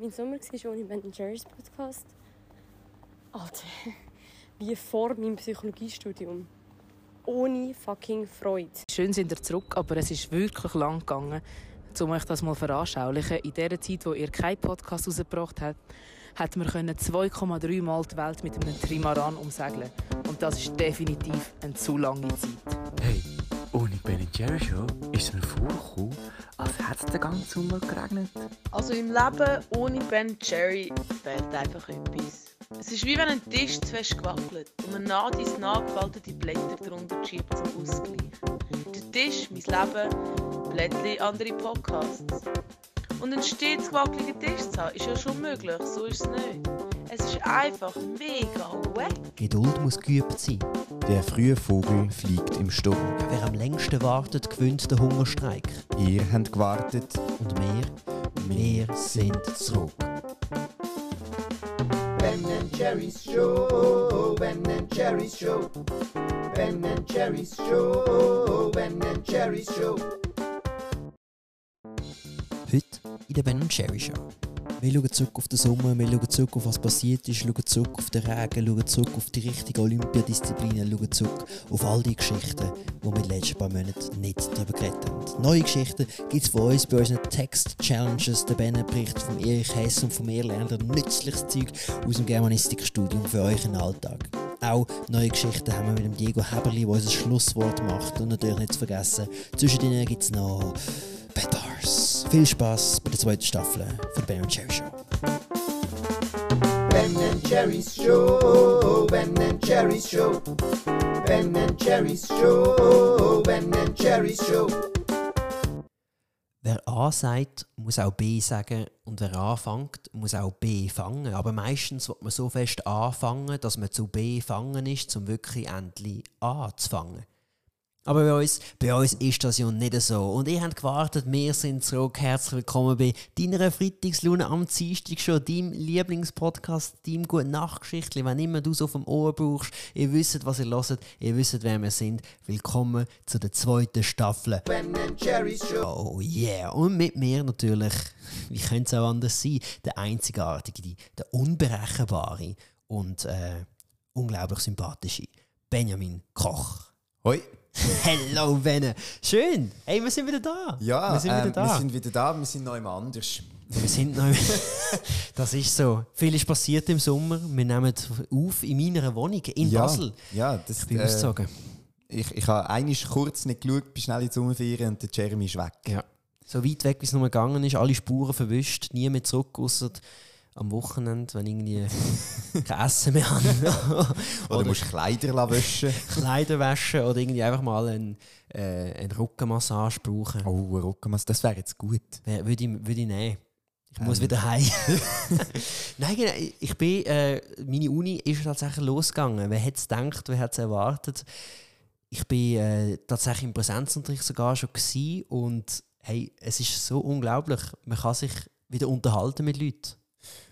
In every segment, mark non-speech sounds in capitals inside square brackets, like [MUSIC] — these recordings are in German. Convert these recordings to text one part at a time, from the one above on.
mein Sommer war ohne Ben Jerry's Podcast. Alter, [LAUGHS] wie vor meinem Psychologiestudium. Ohne fucking Freude. Schön sind ihr zurück, aber es ist wirklich lang gegangen, um euch das mal veranschaulichen. In der Zeit, wo ihr keinen Podcast rausgebracht habt, hat man 2,3 Mal die Welt mit einem Trimaran umsegeln. Und das ist definitiv eine zu lange Zeit. Hey, Ben Jerry Show ist mir vorgekommen, als hätte es den ganzen Sommer geregnet. Also im Leben ohne Ben Jerry fehlt einfach etwas. Es ist wie wenn ein Tisch zu fest gewackelt und man nah ins nachgefaltete Blätter darunter schiebt zum Ausgleich. Der Tisch, mein Leben, Blättchen, andere Podcasts. Und einen stets gewackeligen Tisch zu haben, ist ja schon möglich, so ist es nicht. Es ist einfach mega wack. Geduld muss geübt sein. Der frühe Vogel fliegt im Sturm. Wer am längsten wartet, gewinnt den Hungerstreik. Ihr habt gewartet. Und wir, wir sind zurück. Ben Jerry's Show, Ben Jerry's Show, Ben Jerry's Show, Ben Jerry's Show. Heute in der Ben Jerry Show. Wir schauen zurück auf den Sommer, wir schauen zurück auf was passiert ist, schauen zurück auf den Regen, schauen zurück auf die richtigen Olympiadisziplinen, schauen zurück auf all die Geschichten, die wir in den letzten paar Monaten nicht darüber geredet haben. Neue Geschichten gibt es von uns bei unseren Text-Challenges. Der Ben berichtet von Erich Hess und von mir nützliches Zeug aus dem Germanistikstudium für euch im Alltag. Auch neue Geschichten haben wir mit dem Diego Heberli, der unser Schlusswort macht. Und natürlich nicht zu vergessen, zwischen denen gibt es noch Bad Bars. Viel Spaß bei der zweiten Staffel von der Ben Jerry Show. Ben Jerry's Show, Ben Jerry's Show, Ben Jerry's Show, Ben Jerry's Show. Wer A sagt, muss auch B sagen und wer A fängt, muss auch B fangen. Aber meistens wird man so fest anfangen, dass man zu B fangen ist, um wirklich endlich A zu fangen. Aber bei uns, bei uns ist das ja nicht so. Und ihr habt gewartet, wir sind zurück. Herzlich willkommen bei deiner Freitagslune am Dienstag schon, deinem Lieblingspodcast, deinem guten Nachtgeschichtli. Wenn immer du auf dem Ohr brauchst, ihr wisst, was ihr hört, ihr wisst, wer wir sind. Willkommen zu der zweiten Staffel. Ben Jerry's Show. Oh yeah. Und mit mir natürlich, [LAUGHS] wie könnte es auch anders sein, der einzigartige, der unberechenbare und äh, unglaublich sympathische Benjamin Koch. Hoi. [LAUGHS] Hello, Benne. Schön. Hey, wir sind wieder da. Ja, wir sind ähm, wieder da. wir sind wieder da, wir sind noch immer anders. Wir sind noch. [LAUGHS] das ist so. Viel ist passiert im Sommer. Wir nehmen auf in meiner Wohnung in ja, Basel. Ja, das, Ich bin äh, ausgezogen. ich, ich habe einmal kurz nicht geschaut, bin schnell in die Sommerferien und der Jeremy ist weg. Ja. So weit weg, wie es nur gegangen ist. Alle Spuren verwischt. Nie mehr zurück, ausser am Wochenende, wenn irgendwie [LAUGHS] kein Essen mehr haben. [LAUGHS] [LAUGHS] Oder, du musst Kleider waschen. Kleider waschen oder irgendwie einfach mal eine, äh, eine Rückenmassage brauchen. Oh, ein Rückenmass, das wäre jetzt gut. Würde ich, würde ich nehmen. Ich muss Ähm. wieder heim. Nein, genau. Ich bin, äh, meine Uni ist tatsächlich losgegangen. Wer hätte es gedacht, wer hätte es erwartet? Ich bin äh, tatsächlich im Präsenzunterricht sogar schon gewesen und hey, es ist so unglaublich. Man kann sich wieder unterhalten mit Leuten.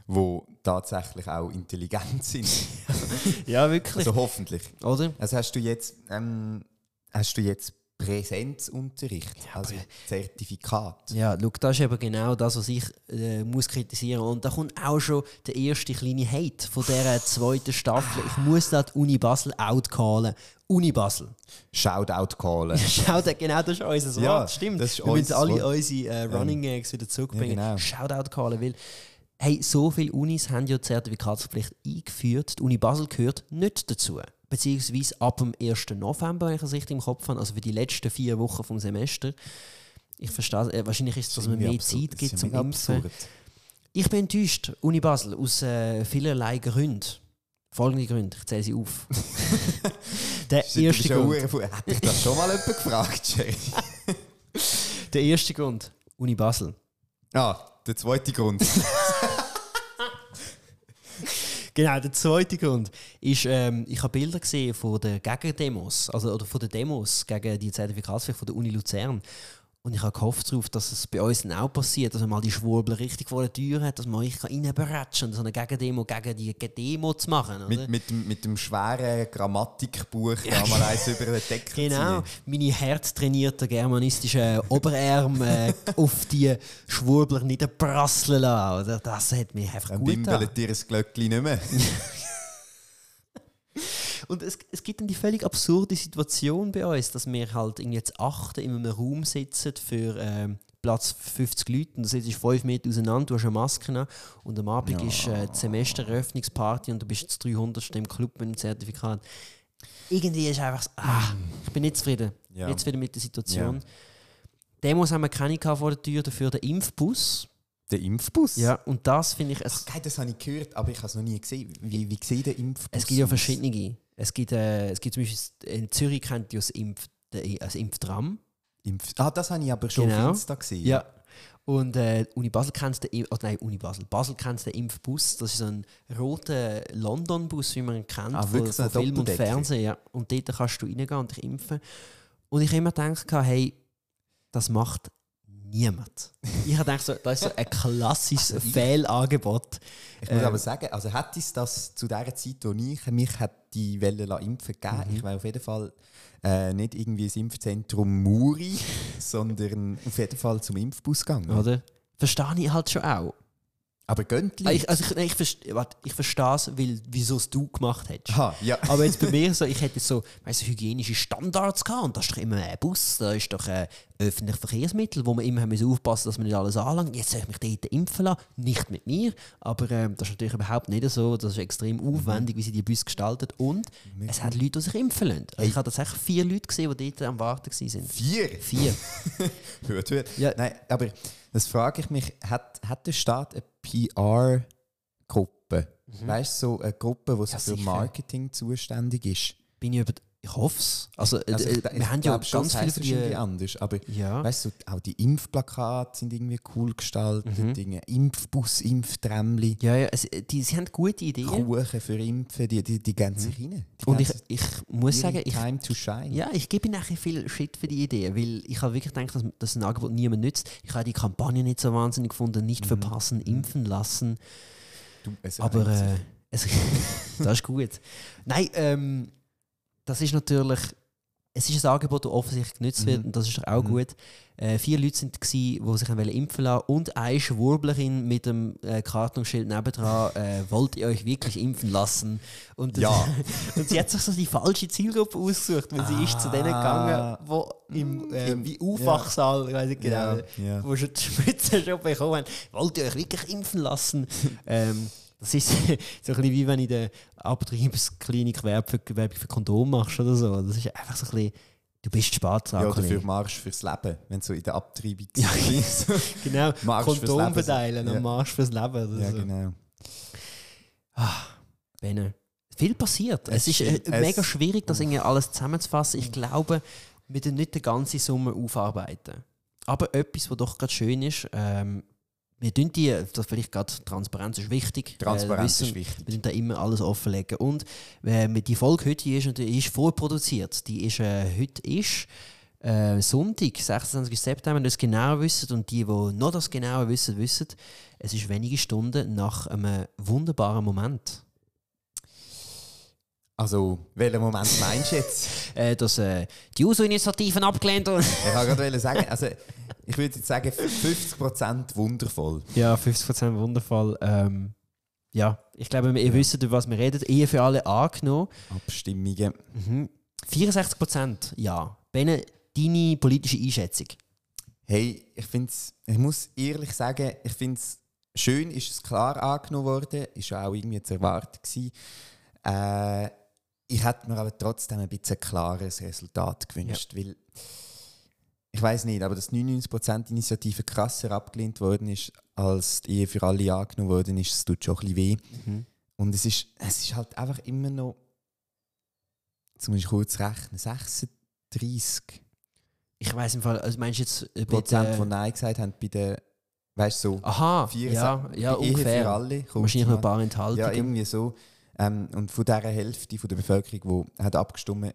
Wo tatsächlich auch intelligent [LAUGHS] sind. [LAUGHS] Ja, wirklich. Also hoffentlich. Oder? Also hast du jetzt, ähm, hast du jetzt Präsenzunterricht, also Zertifikat. Ja, schau, das ist eben genau das, was ich äh, muss kritisieren Und da kommt auch schon der erste kleine Hate von dieser [LAUGHS] zweiten Staffel. Ich muss da die Uni Basel outcallen. Uni Basel. Shoutout callen. Schaut, genau, das ist unser Wort. Ja, Stimmt. das ist Wir müssen alle Wort. unsere äh, Running Gags wieder zurückbringen. Ja, genau. Shoutout callen, weil hey, so viele Unis haben ja die Zertifikatspflicht eingeführt. Die Uni Basel gehört nicht dazu. Beziehungsweise ab dem 1. November, wenn ich das richtig im Kopf habe, also für die letzten vier Wochen vom Semester. Ich verstehe, äh, wahrscheinlich ist es, dass man mehr absurd. Zeit gibt zum Impfen. absurd. Ich bin enttäuscht, Uni Basel, aus äh, vielerlei Gründen. Folgende Gründe, ich zähle sie auf. [LAUGHS] der, erste Grund, Hat dich das schon mal jemand gefragt, Jerry? [LAUGHS] der erste Grund, Uni Basel. Ah, der zweite Grund. [LAUGHS] Genau, der zweite Grund ist, ähm, ich habe Bilder gesehen von den Gegendemos, also oder von den Demos gegen die Zertifikatspflicht von der Uni Luzern. Und ich habe gehofft darauf, dass es bei uns dann auch passiert, dass man mal die Schwurbler richtig vor der Tür hat, dass man euch reinberatschen und so eine Gegendemo gegen die Demo zu machen. Oder? Mit, mit, dem, mit dem schweren Grammatikbuch da mal eins über den Deckel [LAUGHS] Genau, ziehen. meine herztrainierten germanistischen Oberarme äh, auf die Schwurbler niederprasseln lassen. Oder? Das hat mich einfach Dann gut getan. bimbelt dir das Glöckchen nicht mehr. [LAUGHS] Und es, es gibt dann die völlig absurde Situation bei uns, dass wir halt irgendwie jetzt achten in einem Raum sitzen für ähm, Platz für 50 Leute und du sitzt fünf Meter auseinander, du hast eine Maske an und am Abend Ja. ist äh, die Semestereröffnungsparty und du bist das 300. im Club mit dem Zertifikat. Irgendwie ist einfach so, ah, ich bin nicht zufrieden. Ja. Nicht zufrieden mit der Situation. Demos haben wir keine vor der Tür, dafür der Impfbus. Der Impfbus? Ja, und das finde ich, es, Geil, das habe ich gehört, aber ich habe es noch nie gesehen. Wie, wie sieht der Impfbus Es gibt ja verschiedene. Es gibt, äh, es gibt zum Beispiel in Zürich kennt ihr das, Impf, der- das Impftram. Impf ah, das habe ich aber schon Genau. auf Insta gesehen. Ja. Und äh, Uni Basel kennt den, oh, nein, Uni Basel. Basel kennt den Impfbus. Das ist so ein roter London-Bus, wie man ihn kennt, Ah, von, von Film und? Fernsehen. Ja. Und dort kannst du reingehen und dich impfen. Und ich habe immer gedacht, hey, das macht niemand. ich habe gedacht, so, das ist so ein klassisches Also Fehlangebot. Ich muss Ähm. aber sagen, also hätte es das zu der Zeit, wo ich mich hätte die Welle la impfen gegeben, Mhm. ich wäre auf jeden Fall äh, nicht irgendwie ins Impfzentrum Muri, [LAUGHS] sondern auf jeden Fall zum Impfbus gegangen. Oder? Verstehe ich halt schon auch. Aber gönnt Ich, also ich, nein, ich, verste- warte, ich verstehe es, weil, wieso es du gemacht hättest. Aha, ja. Aber jetzt bei [LAUGHS] mir so, ich hätte so, weißt, du, hygienische Standards gehabt und das ist doch immer ein Bus, da ist doch ein öffentliches Verkehrsmittel, wo wir immer haben müssen aufpassen dass man nicht alles anlangt. Jetzt soll ich mich dort impfen lassen, nicht mit mir, aber ähm, das ist natürlich überhaupt nicht so, das ist extrem aufwendig, wie sie die Bus gestaltet und es hat Leute, die sich impfen lassen. Also ich habe tatsächlich vier Leute gesehen, die dort am Warten waren. Vier? Vier. [LAUGHS] Hört, hört. Ja. Nein, aber das frage ich mich, hat, hat der Staat eine PR-Gruppe? Weißt du, so eine Gruppe, die Mhm. Ja, für sicher. Marketing zuständig ist? Bin ich über... Ich hoffe es. Also, äh, Also äh, ich, wir ich haben ja ganz viele wahrscheinlich die... anders, aber Ja. weißt du, auch die Impfplakate sind irgendwie cool gestaltet, Mhm. Dinge, Impfbus, Impfträmmli, Ja, ja, es, die, sie haben gute Ideen. Kuchen für Impfen, die, die, die gehen sich rein. Die Mhm. Und ich, ich muss sagen, ich, Time to shine. ja, ich gebe nachher viel Shit für die Idee, weil ich habe wirklich gedacht, dass das ein Angebot niemand nützt. Ich habe die Kampagne nicht so wahnsinnig gefunden, nicht verpassen, impfen lassen. Du, Aber äh, es, [LAUGHS] das ist gut. Nein, ähm, das ist natürlich, es ist ein Angebot, das offensichtlich genutzt wird Mhm. und das ist auch Mhm. gut. Äh, vier Leute sind gsi, die sich impfen lassen und eine Schwurblerin mit dem äh, Kartonschild nebendran, äh, wollt ihr euch wirklich impfen lassen? Und, das- Ja. [LAUGHS] und sie hat sich so die falsche Zielgruppe ausgesucht, weil sie ist zu denen Ah. gegangen, die im, äh, Im- im Aufwachsaal, ich weiß nicht genau, Ja, ja. wo schon die Spitze schon bekommen haben, wollt ihr euch wirklich impfen lassen? [LAUGHS] ähm, das ist [LAUGHS] so ein bisschen wie wenn in der Abtriebsklinik Werbung für, Kondom machst oder so. Das ist einfach so ein bisschen, du bist spät dran. ja, oder Kollege. für Marsch fürs Leben, wenn du so in der Abtreibung Ja. [LAUGHS] Genau, [LAUGHS] Marsch fürs Kondom Leben. verteilen Ja. am Marsch fürs Leben. Ja, so. genau. Bene. Viel passiert. Es, Es ist äh. Es- mega schwierig, das irgendwie alles zusammenzufassen. Ich glaube, wir können nicht die ganze Summe aufarbeiten. Aber etwas, was doch gerade schön ist, ähm, wir tun die, das vielleicht gerade Transparenz ist wichtig. Transparenz äh, ist wichtig. Wir tun da immer alles offenlegen. Und äh, die Folge heute hier ist, die ist vorproduziert. Die ist, äh, heute ist äh, Sonntag, 26. September, wenn ihr das genau wisst. Und die, die noch das genauer wissen, wissen, es ist wenige Stunden nach einem wunderbaren Moment. Also, welchen Moment meinst du jetzt? [LAUGHS] äh, dass äh, die USO-Initiativen abgelehnt wurden. Ich wollte gerade sagen, also, ich würde jetzt sagen, 50% wundervoll. ja, 50% wundervoll. Ähm, ja, ich glaube, ihr wisst, über was wir reden. Ehe für alle angenommen. Abstimmungen. Mhm. 64% ja. Bene, deine politische Einschätzung? Hey, ich finde ich muss ehrlich sagen, ich finde es schön, ist es klar angenommen worden, ist ja auch irgendwie zu erwarten gewesen. Äh, ich hätte mir aber trotzdem ein bisschen ein klares Resultat gewünscht, weil ich weiß nicht, aber dass 99% Initiative krasser abgelehnt worden ist, als die Ehe für alle angenommen worden ist, das tut schon ein bisschen weh. Mhm. Und es ist, es ist halt einfach immer noch, jetzt muss ich kurz rechnen, 36 Ich weiß im Fall, also meinst du jetzt äh, bei Prozent, der- die Nein gesagt haben, bei der, weißt du, so, Aha, vier ja, ja Ehe für ungefähr. alle. Wahrscheinlich noch ein paar Ja, Enthaltungen. irgendwie so. Ähm, und von dieser Hälfte von der Bevölkerung, die hat abgestimmt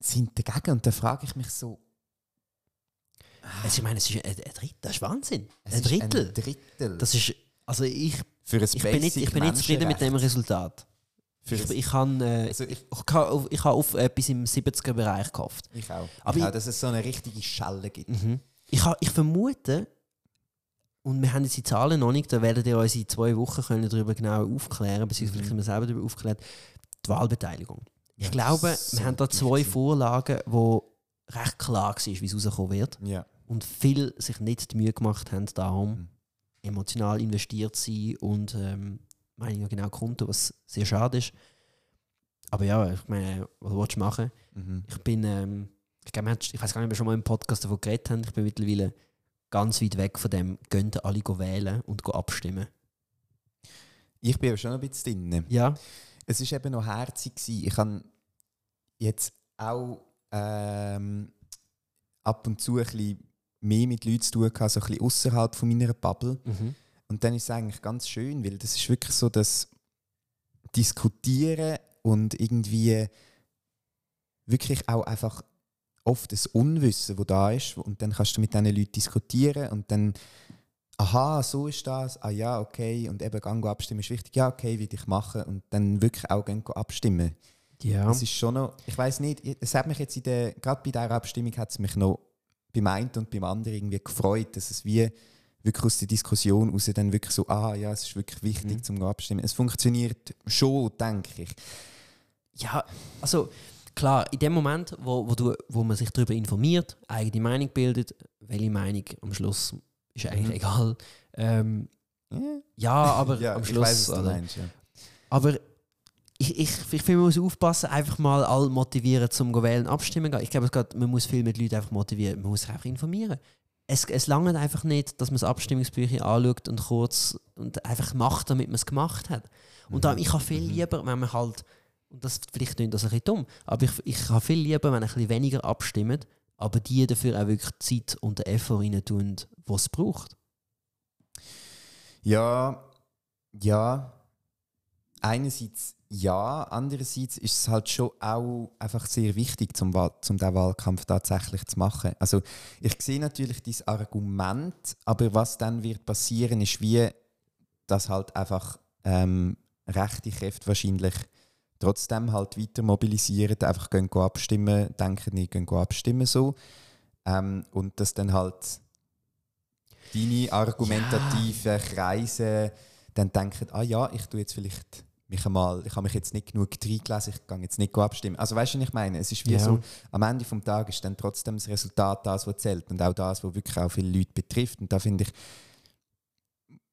sind dagegen. Und da frage ich mich so, Es, ich meine, es ist ein, ein Drittel, das ist Wahnsinn. Es ein Drittel. Ein Drittel. Das ist, also ich, für ein ich bin nicht, ich bin nicht zufrieden mit dem Resultat. Für Ich, ich habe äh, Also ich, ich habe auf, ich habe auf etwas im 70er-Bereich gehofft. ich auch. Aber ich auch, dass es so eine richtige Schelle gibt. Mhm. Ich, habe, ich vermute, und wir haben jetzt die Zahlen noch nicht, da werden ihr uns in zwei Wochen können darüber genau aufklären, beziehungsweise vielleicht sind wir selber darüber aufklärt, die Wahlbeteiligung. Ich Ja, glaube, wir haben da zwei. Vorlagen, wo recht klar war, wie es rauskommen wird. Ja. Und viele sich nicht die Mühe gemacht haben, darum Mhm. emotional investiert zu sein und ähm, meine ja genau konnten, was sehr schade ist. Aber ja, ich meine, was willst du machen? Mhm. Ich bin, ähm, ich, glaub, ich weiß gar nicht, ob wir schon mal im Podcast davon geredet haben. Ich bin mittlerweile ganz weit weg von dem, gehen alle go wählen und go abstimmen. Ich bin aber schon ein bisschen drin. Ja, Es war eben noch herzig. gewesen. Ich habe jetzt auch ähm, ab und zu ein bisschen mehr mit Leuten zu tun gehabt, so ein bisschen außerhalb von meiner Bubble. mhm. Und dann ist es eigentlich ganz schön, weil das ist wirklich so das Diskutieren und irgendwie wirklich auch einfach oft das Unwissen, wo da ist. Und dann kannst du mit diesen Leuten diskutieren und dann, aha, so ist das, ah ja, okay, und eben gang abstimmen ist wichtig, ja, okay, will ich machen. Und dann wirklich auch gehen abstimmen. Ja. Es ist schon noch, ich weiß nicht, es hat mich jetzt in der, gerade bei dieser Abstimmung hat es mich noch beim einen und beim anderen irgendwie gefreut, dass es wie wirklich aus der Diskussion raus dann wirklich so, ah ja, es ist wirklich wichtig Mhm. zum Abstimmen. Es funktioniert schon, denke ich. Ja, also klar, in dem Moment, wo, wo, du, wo man sich darüber informiert, eigene Meinung bildet, welche Meinung am Schluss ist eigentlich Mhm. egal. Ähm, Ja, ja, aber [LAUGHS] ja am ich Schluss. weiß, was du oder? meinst. Ja. Aber ich, ich, ich finde, man muss aufpassen, einfach mal alle motivieren zum wählen abstimmen gehen. Ich glaube, man muss viel mit Leuten einfach motivieren. Man muss sich einfach informieren. Es, es langt einfach nicht, dass man das Abstimmungsbücher anschaut und kurz und einfach macht, damit man es gemacht hat. Und darum, ich habe viel Mhm. lieber, wenn man halt, und das vielleicht klingt das ein bisschen dumm, aber ich, ich habe viel lieber, wenn ein bisschen weniger abstimmt, aber die dafür auch wirklich Zeit und den Effort rein tun, was es braucht. Ja, ja. Einerseits ja, andererseits ist es halt schon auch einfach sehr wichtig, zum, zum den Wahlkampf tatsächlich zu machen. Also ich sehe natürlich dieses Argument, aber was dann wird passieren, ist wie, dass halt einfach ähm, rechte Kräfte wahrscheinlich trotzdem halt weiter mobilisieren, einfach gehen go abstimmen, denken, nee, gehen go abstimmen so. Ähm, und dass dann halt deine argumentativen Kreise dann denken, ah ja, ich tue jetzt vielleicht mich einmal, ich habe mich jetzt nicht genug reingelesen, ich gehe jetzt nicht abstimmen. Also weißt du, was ich meine? Es ist wie Ja. so, am Ende des Tages ist dann trotzdem das Resultat das, was zählt und auch das, was wirklich auch viele Leute betrifft. Und da finde ich,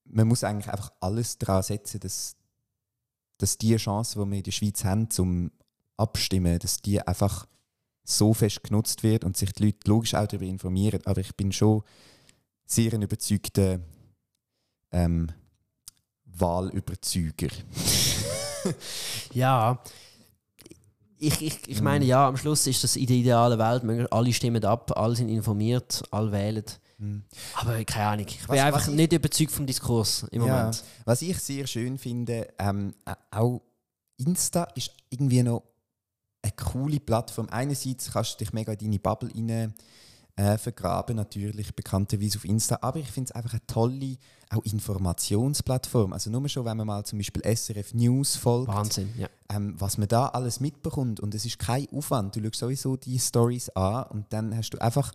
man muss eigentlich einfach alles daran setzen, dass, dass die Chance, die wir in der Schweiz haben, zum Abstimmen, dass die einfach so fest genutzt wird und sich die Leute logisch auch darüber informieren. Aber ich bin schon sehr ein überzeugter ähm, Wahlüberzeuger. [LAUGHS] Ja. Ich, ich, ich Mhm. meine, ja, am Schluss ist das in der idealen Welt, alle stimmen ab, alle sind informiert, alle wählen. Aber keine Ahnung, ich bin Was- einfach was ich- nicht überzeugt vom Diskurs im Ja. Moment. Was ich sehr schön finde, ähm, äh, auch Insta ist irgendwie noch eine coole Plattform. Einerseits kannst du dich mega in deine Bubble rein äh, vergraben, natürlich bekannterweise auf Insta, aber ich finde es einfach eine tolle auch Informationsplattform. Also nur schon, wenn man mal zum Beispiel SRF News folgt, Wahnsinn, ja. ähm, was man da alles mitbekommt und es ist kein Aufwand. Du schaust sowieso die Stories an und dann hast du einfach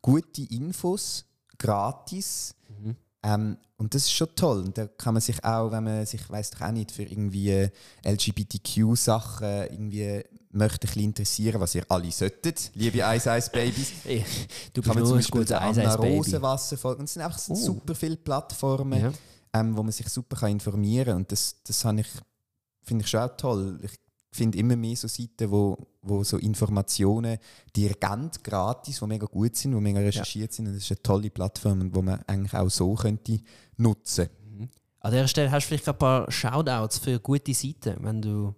gute Infos, gratis. Mhm. Ähm, und das ist schon toll. Und da kann man sich auch, wenn man sich, weiß doch auch nicht, für irgendwie LGBTQ-Sachen irgendwie möchte ein interessieren, was ihr alle solltet, liebe Ice Ice Babys. [LAUGHS] Du kann man zum Beispiel der Anna. Rosenwasser folgen. Es sind einfach Oh. super viele Plattformen, Ja. ähm, wo man sich super kann informieren kann. Und das, das ich, finde ich schon auch toll. Ich finde immer mehr so Seiten, wo, wo so Informationen dir geben, gratis, die mega gut sind, die mega recherchiert sind. Und das ist eine tolle Plattform, wo man eigentlich auch so könnte nutzen. An dieser Stelle hast du vielleicht ein paar Shoutouts für gute Seiten, wenn du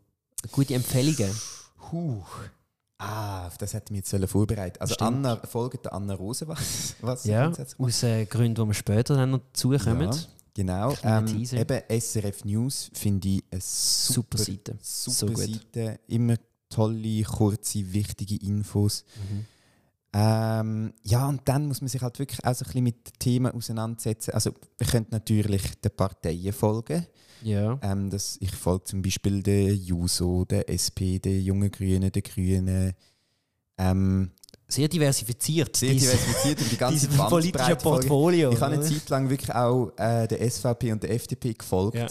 gute Empfehlungen. Huh. Ah, auf das hätte ich mich jetzt sollen vorbereiten Also Stimmt. Anna, folgt der Anna Rose, [LAUGHS] was, was Ja, aus äh, Gründen, die wir später dann noch dazukommen. Ja, genau. Ähm, eben SRF News finde ich eine super, Super Seite. Super So. Seite. Immer tolle, kurze, wichtige Infos. Mhm. Ähm, ja, und dann muss man sich halt wirklich auch so ein bisschen mit Themen auseinandersetzen. Also, wir können natürlich den Parteien folgen. Ja. Ähm, das, ich folge zum Beispiel der JUSO, der SP, der Jungen Grünen, der Grünen. Ähm, Sehr diversifiziert. sehr diversifiziert über die ganze politische. Portfolio. Ich habe eine? Zeit lang wirklich auch äh, der SVP und der FDP gefolgt. Ja.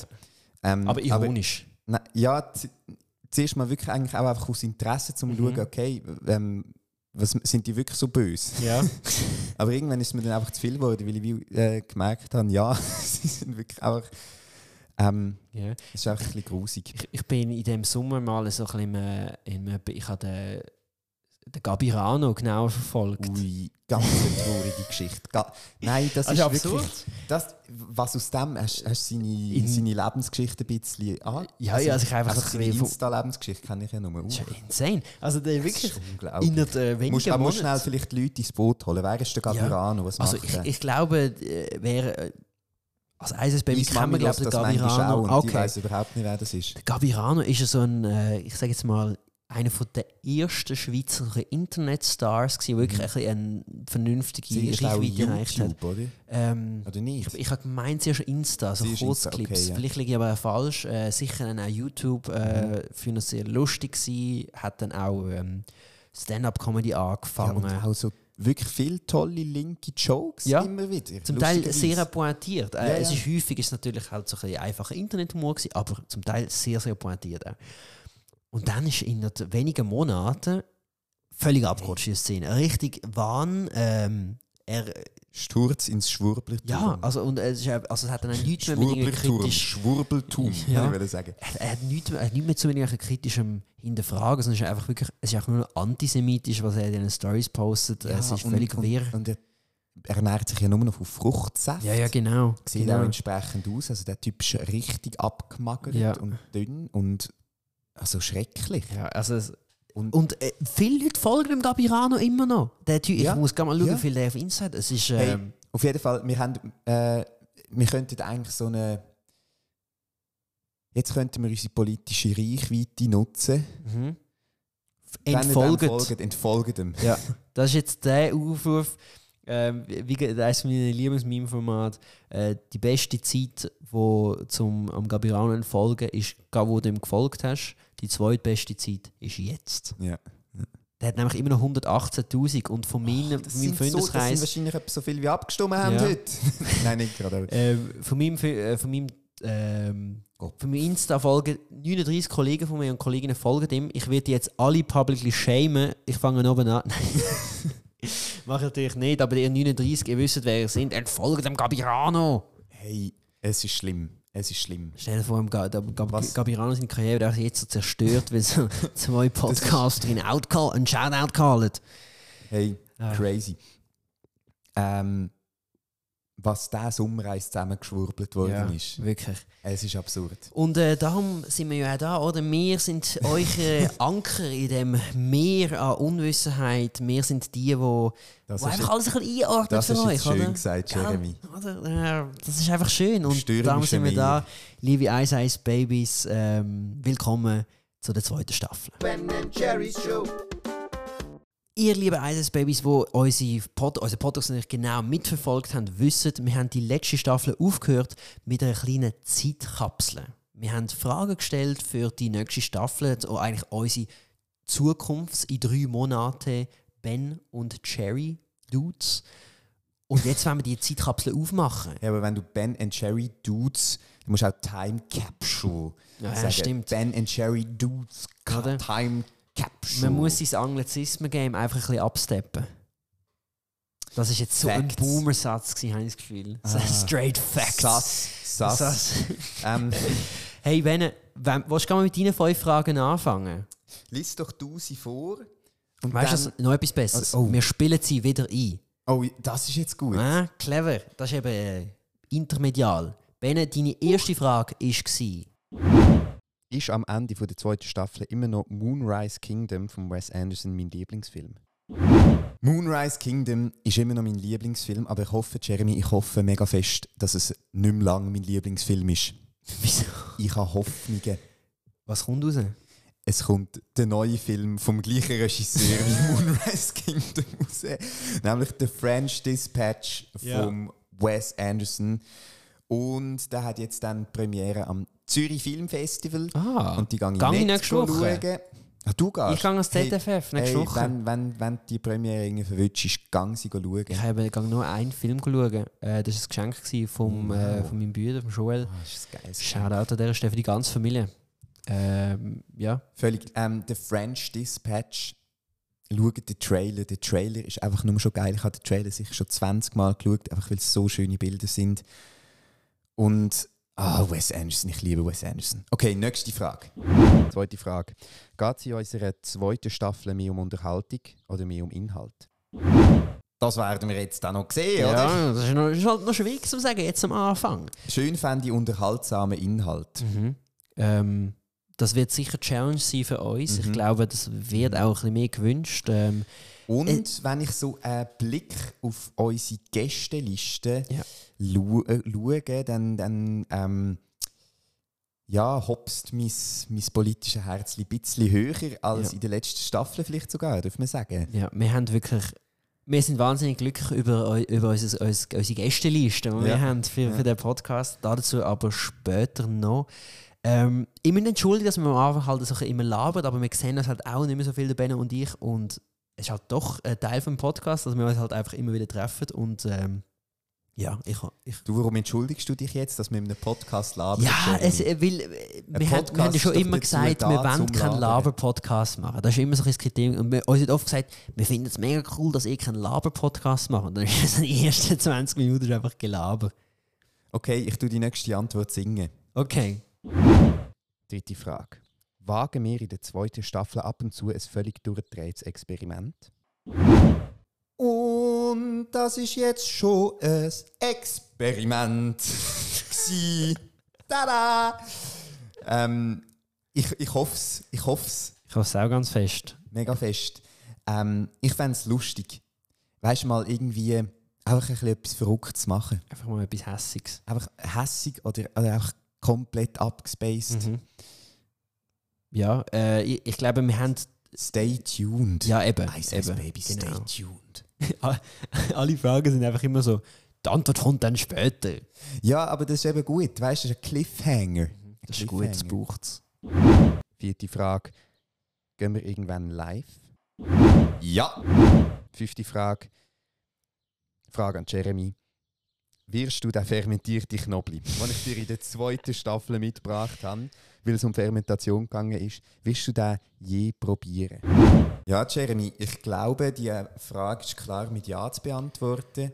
Ähm, Aber ironisch. Na, ja, zuerst mal wirklich eigentlich auch einfach aus Interesse, um zu Mhm. schauen, okay, ähm, was, sind die wirklich so böse? ja. [LAUGHS] Aber irgendwann ist mir dann einfach zu viel geworden, weil ich äh, gemerkt habe, ja, [LAUGHS] sie sind wirklich auch. Ähm, ja. es ist auch ein bisschen grusig. Ich, ich bin in dem Sommer mal so ein bisschen im, äh, ich habe den Gabirano genauer verfolgt. Ui, ganz eine traurige Geschichte. Ga Nein, das Also ist absurd. wirklich. Das, was aus dem hast hast du seine, In- seine Lebensgeschichte ein bisschen. Ah, Ja, ja, also ich einfach also so ein seine Insta-Lebensgeschichte kenne ich ja nur. Uh, Das ist ja insane. Also der das wirklich ist unglaublich. innerhalb äh, weniger Musst, aber musst schnell vielleicht die Leute ins Boot holen. Wer ist der Gabirano? Was Also macht ich, ich glaube, äh, wer äh, als ISIS Baby Meine kennen wir glaube hört den das Gabirano. Okay. weiss überhaupt nicht, wer das ist. Der Gabirano ist ja so ein, äh, ich sage jetzt mal, einer der ersten Schweizer Internetstars gewesen, wirklich ein bisschen eine vernünftige Sie Reichweite erreicht hat. Oder? Ähm, Oder nicht? ich, ich habe gemeint, sie ist Insta, so Sie ist Insta, Kurzclips. okay, ja. Vielleicht liege ich aber falsch. Äh, sicher dann auch YouTube äh, Mhm. für ihn sehr lustig gewesen. Hat dann auch ähm, Stand-up-Comedy Ja, angefangen. und auch so wirklich viele tolle linke Jokes Ja. immer wieder. Zum Teil sehr pointiert. Äh, Ja, Es ja. ist häufig ist natürlich halt so ein einfacher Internethumor gewesen, aber zum Teil sehr, sehr pointiert auch. Und dann ist in wenigen Monaten völlig abgerutscht, die Szene. Richtig Wahn. Ähm, er, Sturz ins Schwurblertum. ja, also, und es, ist, also es hat dann nichts mehr mit irgendwie Schwurblertum, kritisch... Schwurbeltum, Ja. ich sagen. Er, er hat nichts, mehr- er hat nichts mehr zu wenig kritischem Hinterfragen, sondern es ist einfach wirklich, es ist nur antisemitisch, was er in den Stories postet. es ist völlig und, wirr. Und, und er ernährt sich ja nur noch von Fruchtsaft. Ja, ja, genau. Sieht genau. auch entsprechend aus. Also der Typ ist richtig abgemagert Ja. und dünn und also schrecklich. Ja, also es, Und- und äh, viele Leute folgen dem Gabirano immer noch. Der typ, Ja. Ich muss gar mal schauen, Ja. wie viel der auf Insta hat. Es ist, Hey, ähm, auf jeden Fall, wir, haben, äh, wir könnten eigentlich so eine. Jetzt könnten wir unsere politische Reichweite nutzen. mhm. Entfolgt. folgt, entfolgt dem. Ja, [LAUGHS] das ist jetzt der Aufruf. Ähm, wie, das ist mein Lieblingsmeme-Format. Äh, die beste Zeit, wo zum am Gabirano entfolgen, ist, wo du ihm gefolgt hast. Die zweitbeste Zeit ist jetzt. Ja. Der hat nämlich immer noch 118.000 und von meinem, Das von meinem sind, so, das sind Freundeskreis. wahrscheinlich so viel wie abgestimmt haben Ja. heute. [LAUGHS] Nein, nicht gerade. [LAUGHS] Ähm, von meinem, äh, von meinem, ähm, von meinem Insta folgen 39 Kollegen von mir und Kolleginnen folgen ihm. Ich werde die jetzt alle publicly shamen. Ich fange oben an. [LAUGHS] Nein. Mache ich natürlich nicht, aber ihr 39, ihr wisst, wer ihr seid. Entfolgt dem Gabirano. Hey, es ist schlimm. Es ist schlimm. Stell dir vor, im Gab Was? Gabirano seine Karriere der ist jetzt so zerstört, weil so [LAUGHS] zwei Podcaster ihn outcall, einen Shoutout callen. Hey, Ah. crazy. Ähm, was dieser Sommer eins zusammengeschwurbelt worden ist. wirklich. Es ist absurd. Und äh, darum sind wir ja auch da, oder? Wir sind [LAUGHS] eure Anker in dem Meer an Unwissenheit. Wir sind die, die, wo Das wo ist einfach jetzt- alles ein bisschen einordnen Das für ist euch, schön oder? gesagt? Jeremy. Oder? Äh, das ist einfach schön. Und Stürmische darum sind wir Meer. da, liebe Ice Ice Babies. Ähm, willkommen zu der zweiten Staffel. Ben Jerry's Show. Ihr liebe Ice Babies, die unsere, Pod unsere Podcast natürlich genau mitverfolgt haben, wissen, wir haben die letzte Staffel aufgehört mit einer kleinen Zeitkapsel. Wir haben Fragen gestellt für die nächste Staffel, so eigentlich unsere Zukunft in drei Monaten Ben und Cherry Dudes. Und jetzt wollen wir die Zeitkapsel aufmachen. Ja, aber wenn du Ben and Jerry Dudes, du musst auch Time Capsule Ja, sagen. stimmt. Ben and Jerry Dudes Oder? Time Capsule. Man muss sein Anglizismen-Game einfach ein bisschen absteppen. Das ist jetzt so ein Facts. Boomer-Satz, gewesen, habe ich das Gefühl. So Ah. [LAUGHS] Straight Facts. Sass. Sass. Sass. [LAUGHS] ähm, Hey, wenn, wenn willst du mal mit deinen fünf Fragen anfangen? lies doch du sie vor. Und Weißt du, noch etwas Besseres? Oh. Wir spielen sie wieder ein. Oh, das ist jetzt gut. Ah, clever. Das ist eben äh, intermedial. Bene, deine erste Frage war, Ist am Ende von der zweiten Staffel immer noch Moonrise Kingdom von Wes Anderson mein Lieblingsfilm? Moonrise Kingdom ist immer noch mein Lieblingsfilm, aber ich hoffe, Jeremy, ich hoffe mega fest, dass es nicht mehr lang mein Lieblingsfilm ist. wieso? Ich habe Hoffnungen. Was kommt raus? es kommt der neue Film vom gleichen Regisseur wie [LAUGHS] Moonrise Kingdom raus. Nämlich The French Dispatch Ja. von Wes Anderson. Und der hat jetzt dann die Premiere am Zürich Filmfestival. Ah, Und die gehe ich Gang nächste schauen. Woche? Ah, du gehst? ich gehe ans ZFF nächste hey, Woche. Wenn, wenn, wenn die Premiere irgendwie verwünscht ist, gang sie schauen. Ich habe gang nur einen Film geschaut. Äh, das war ein Geschenk vom, äh, Wow. von meinem Bruder, von Joel. Ah, ist das geil. Shoutout an dieser Stelle für die ganze Familie. Ähm, ja. Völlig. Ähm, The French Dispatch. Schaut den Trailer. Der Trailer ist einfach nur schon geil. Ich habe den Trailer sicher schon 20 Mal geschaut, einfach weil es so schöne Bilder sind. Und. Ah, Wes Anderson. Ich liebe Wes Anderson. Okay, nächste Frage. Zweite Frage. Geht es in unserer zweiten Staffel mehr um Unterhaltung oder mehr um Inhalt? Das werden wir jetzt auch noch sehen, oder? Ja, das ist, noch, ist halt noch schwierig zu sagen, jetzt am Anfang. Schön fände ich unterhaltsamen Inhalt. Mhm. Ähm, das wird sicher eine Challenge sein für uns. Ich Mhm. glaube, das wird auch ein bisschen mehr gewünscht. Ähm, Und Äh, wenn ich so einen Blick auf unsere Gästeliste Ja. äh, schaue, dann, dann ähm, ja, hopst mein, mein politisches Herz ein bisschen höher als Ja. in der letzten Staffel vielleicht sogar, darf man sagen. ja, wir haben wirklich. Wir sind wahnsinnig glücklich über, über unser, uns- unsere Gästeliste, die wir Ja. haben für, für den Podcast. Dazu aber später noch. Ähm, ich muss entschuldigen, dass wir am Anfang halt so immer labern, aber wir sehen das halt auch nicht mehr so viel, der Ben und ich. Und ist halt doch ein Teil vom Podcast, dass wir uns halt einfach immer wieder treffen. Und ähm, ja, ich, ich Du, warum entschuldigst du dich jetzt, dass wir in einem Podcast labern? Ja, es, äh, weil, äh, wir, haben, wir haben ja schon immer gesagt, wir wollen keinen. Laber-Podcast machen. Das ist immer so ein Kriterium. Und wir, uns wird oft gesagt, wir finden es mega cool, dass ihr keinen Laber-Podcast macht. Und dann ist es [LAUGHS] die ersten 20 Minuten einfach Gelaber. Okay, ich tue die nächste Antwort singen. Okay. Dritte Frage. Wagen wir in der zweiten Staffel ab und zu ein völlig durchgedrehtes Experiment? Und das ist jetzt schon ein Experiment. gsi. [LAUGHS] Tada! Ähm, ich ich hoffe es. Ich hoffe es Ich hoffe es auch ganz fest. mega fest. Ähm, ich fände es lustig. Weißt du mal, irgendwie einfach ein bisschen etwas Verrücktes machen. Einfach mal etwas Hässiges. Einfach hässig oder, oder einfach komplett abgespaced. Mhm. Ja, äh, ich, ich glaube, wir haben. Stay tuned. Ja, eben. Ice eben Baby, stay genau. tuned. [LAUGHS] Alle Fragen sind einfach immer so, die Antwort kommt dann später. Ja, aber das ist eben gut. Weißt du, das ist ein Cliffhanger. Das ist gut, das braucht es. Vierte Frage. Gehen wir irgendwann live? Ja. Fünfte Frage. Frage an Jeremy. Wirst du den fermentierten Knobli, den ich dir in der zweiten Staffel mitgebracht habe, weil es um Fermentation gegangen ist, wirst du den je probieren? Ja, Jeremy, ich glaube, die Frage ist klar mit Ja zu beantworten.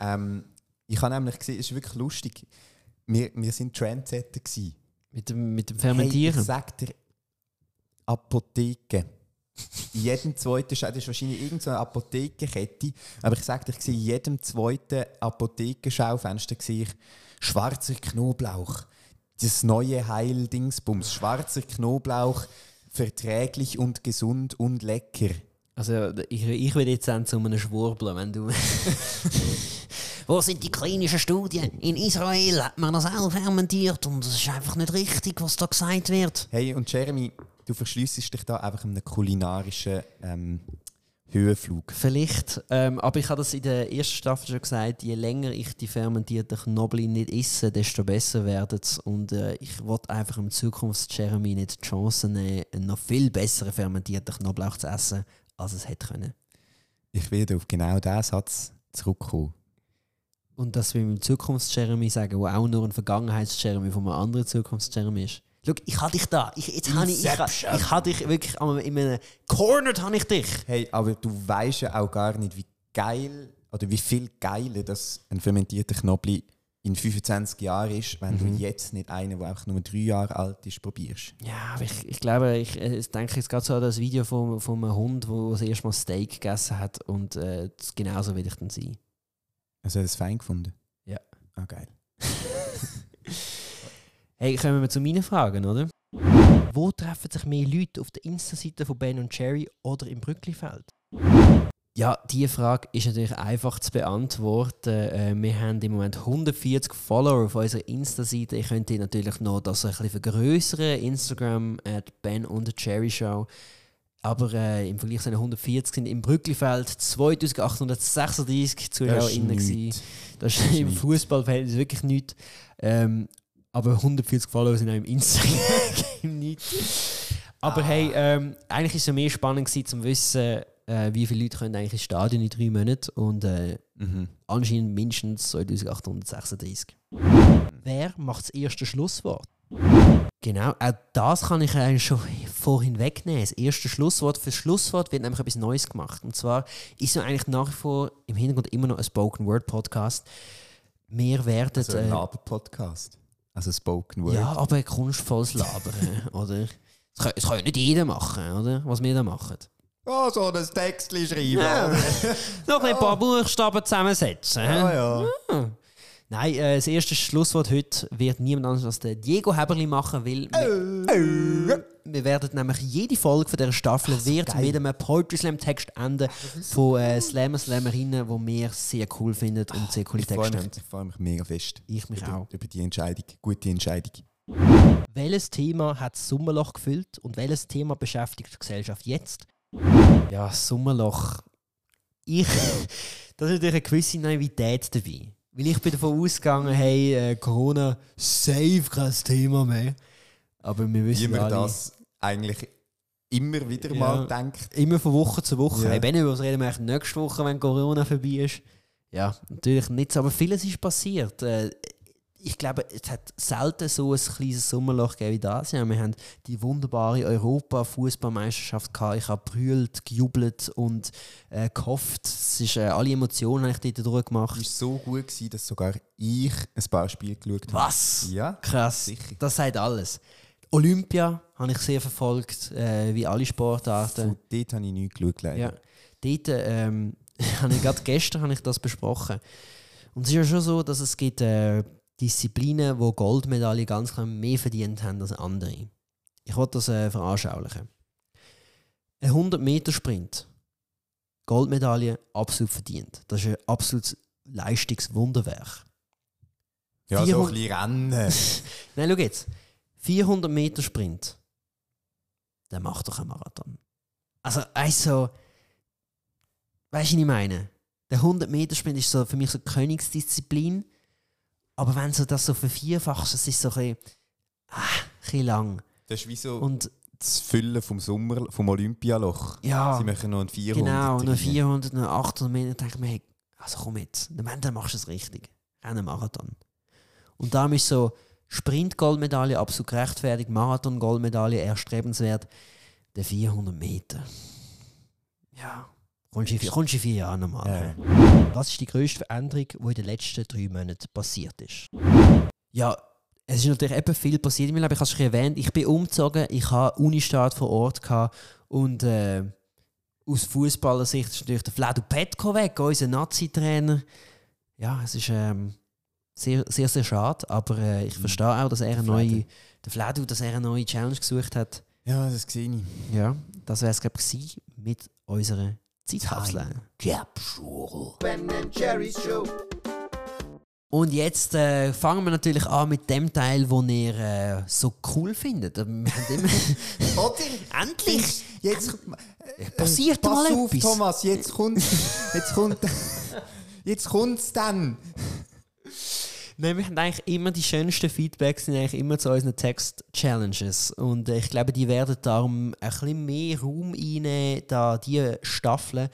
Ähm, ich habe nämlich gesehen, es ist wirklich lustig. Wir, wir sind Trendsetter gewesen. Mit dem, mit dem Hey, Fermentieren. ich sag dir, Apotheke. In jedem zweiten, das ist wahrscheinlich irgendeine Apothekenkette, aber ich sag dir, ich sehe in jedem zweiten Apothekenschaufenster sehe ich schwarzer Knoblauch. Das neue Heil-Dingsbums. Schwarzer Knoblauch, verträglich und gesund und lecker. Also ich, ich würde jetzt zu einem Schwurbler, wenn du... [LAUGHS] Wo sind die klinischen Studien? In Israel hat man das auch fermentiert und es ist einfach nicht richtig, was da gesagt wird. Hey, und Jeremy, du verschliessest dich da einfach einem kulinarischen ähm, Höhenflug. Vielleicht, ähm, aber ich habe das in der ersten Staffel schon gesagt, je länger ich die fermentierten Knobli nicht esse, desto besser werden es. Und äh, ich wollte einfach im Zukunfts-Jeremy nicht die Chance nehmen, einen noch viel besseren fermentierten Knoblauch zu essen, als es hätte können. Ich werde auf genau diesen Satz zurückkommen. Und dass wir im Zukunfts-Jeremy sagen, wo auch nur ein Vergangenheits-Jeremy von einem anderen Zukunfts-Jeremy ist. Schau, ich habe dich da. Ich, jetzt habe ich, ich, ich habe dich wirklich in einem Cornered habe ich dich. Hey, aber du weißt ja auch gar nicht, wie geil oder wie viel geiler das ein fermentierter Knobli in 25 Jahren ist, wenn du jetzt nicht einen, der einfach nur drei Jahre alt ist, probierst. Ja, aber ich, ich glaube, ich, äh, ich denke jetzt gerade so an das Video von, einem Hund, wo das erste Mal Steak gegessen hat und äh, genauso will ich dann sein. Also, hast du das fein gefunden? Ja. Ah, geil. [LAUGHS] Hey, kommen wir zu meinen Fragen, oder? Wo treffen sich mehr Leute? Auf der Insta-Seite von Ben und Jerry oder im Brücklifeld? Ja, diese Frage ist natürlich einfach zu beantworten. Äh, wir haben im Moment 140 Follower auf unserer Insta-Seite. Ich könnte natürlich noch das ein bisschen vergrößern. Instagram at Ben und Cherry Show. Aber äh, im Vergleich zu den 140 sind im Brücklifeld 2836 ZuhörerInnen. nichts. gewesen. Das ist im. Fußballfeld wirklich nichts. Ähm, aber 140 Follower sind auch im Instagram [LAUGHS] nicht. Aber hey, ähm, eigentlich war es mehr spannend gewesen, zum wissen, äh, wie viele Leute können eigentlich ins Stadion in drei Monaten und äh, Mhm. anscheinend mindestens 2836. Wer macht das erste Schlusswort? Genau, auch das kann ich eigentlich schon vorhin wegnehmen. Das erste Schlusswort. Für das Schlusswort wird nämlich etwas Neues gemacht. Und zwar ist ja eigentlich nach wie vor im Hintergrund immer noch ein Spoken Word Podcast. Wir werden. Also ein äh, Laber-Podcast. Also Spoken Word. ja, aber ein kunstvolles Labern, [LAUGHS] oder? Das kann, das kann ja nicht jeder machen, oder? Was wir da machen. Oh, so ein Textchen schreiben. Ja. Noch ein paar Buchstaben zusammensetzen. hä? Ah, ja. Nein, äh, das erste Schlusswort heute wird niemand anders als der Diego Heberli machen, weil wir, wir werden nämlich jede Folge von dieser Staffel wird mit einem Poetry Slam Text enden von äh, Slammer Slammerinnen, wo wir sehr cool finden und sehr coole Texte haben. ich freue mich mega fest. Ich mich über, auch. Über die Entscheidung. Gute Entscheidung. Welches Thema hat das Sommerloch gefüllt und welches Thema beschäftigt die Gesellschaft jetzt? Ja, das Sommerloch. Ich, [LAUGHS] da ist natürlich eine gewisse Naivität dabei. Weil ich bin davon ausgegangen, hey, äh, Corona, safe kein Thema mehr. Aber wir Wie wissen man alle, das eigentlich immer wieder Ja. mal denkt. immer von Woche zu Woche. Ja. Hey, Benni, was reden wir nächste Woche, wenn Corona vorbei ist? Ja, natürlich nicht so, aber vieles ist passiert. Äh, ich glaube, es hat selten so ein kleines Sommerloch gegeben wie das. Ja, wir haben die wunderbare Europa-Fußballmeisterschaft gehabt. Ich habe brüllt, gejubelt und äh, gehofft. Es ist, äh, alle Emotionen habe ich dort durchgemacht. Es war so gut, gewesen, dass sogar ich ein paar Spiele geschaut habe. Was? Ja. Krass. Sicher. Das sagt alles. Olympia habe ich sehr verfolgt, äh, wie alle Sportarten. Von dort habe ich nichts geschaut, leider. Ja, dort ähm, [LAUGHS] habe ich gerade gestern habe ich das besprochen. Und es ist ja schon so, dass es gibt äh, Disziplinen, wo Goldmedaillen ganz klar mehr verdient haben als andere. Ich wollte das äh, veranschaulichen. Ein 100 Meter Sprint, Goldmedaille absolut verdient. Das ist ein absolutes Leistungswunderwerk. Ja, so 400 ein bisschen rennen. [LAUGHS] Nein, schau jetzt. 400 Meter Sprint. Der macht doch einen Marathon. Also, also, weißt du, was ich meine? Der 100 Meter Sprint ist so für mich so Königsdisziplin. Aber wenn du das so vervierfachst, das ist so ein bisschen, ah, ein bisschen lang. Das ist wie so Und das Füllen vom Sommer, vom Olympialoch. ja, Sie machen noch ein 400. genau, noch rein. 400, noch 800 Meter, denke ich mir, hey, also komm jetzt, Ende machst du es richtig. Rennen Marathon. Und da ist so Sprint-Goldmedaille absolut gerechtfertigt, Marathon-Goldmedaille erstrebenswert. Der 400 Meter. Ja, kommst du in vier, vier Jahren nochmal. Was ist die grösste Veränderung, die in den letzten drei Monaten passiert ist? Ja, es ist natürlich eben viel passiert in meinem Leben. Ich habe es schon erwähnt. Ich bin umgezogen, ich hatte Unistart vor Ort gehabt und äh, aus Fußballersicht ist natürlich der Vlado Petko weg, unser Nazi-Trainer. Ja, es ist ähm, sehr, sehr, sehr schade, aber äh, ich verstehe auch, dass er eine neue, der Vlado, dass er eine neue Challenge gesucht hat. Ja, das sehe ich. Ja, das wäre es, glaube ich, mit unserer Zeitkapsel. Ben and Jerry's Show. Und jetzt äh, fangen wir natürlich an mit dem Teil, den ihr äh, so cool findet. Wir haben immer [LAUGHS] Oder? Endlich! Jetzt Passiert Pass mal auf, etwas. Thomas, jetzt kommt jetzt kommt [LAUGHS] jetzt kommt's dann. Nein, wir haben eigentlich immer die schönsten Feedbacks sind eigentlich immer zu unseren Text-Challenges. Und äh, ich glaube, die werden darum ein bisschen mehr Raum einnehmen, da die Staffeln.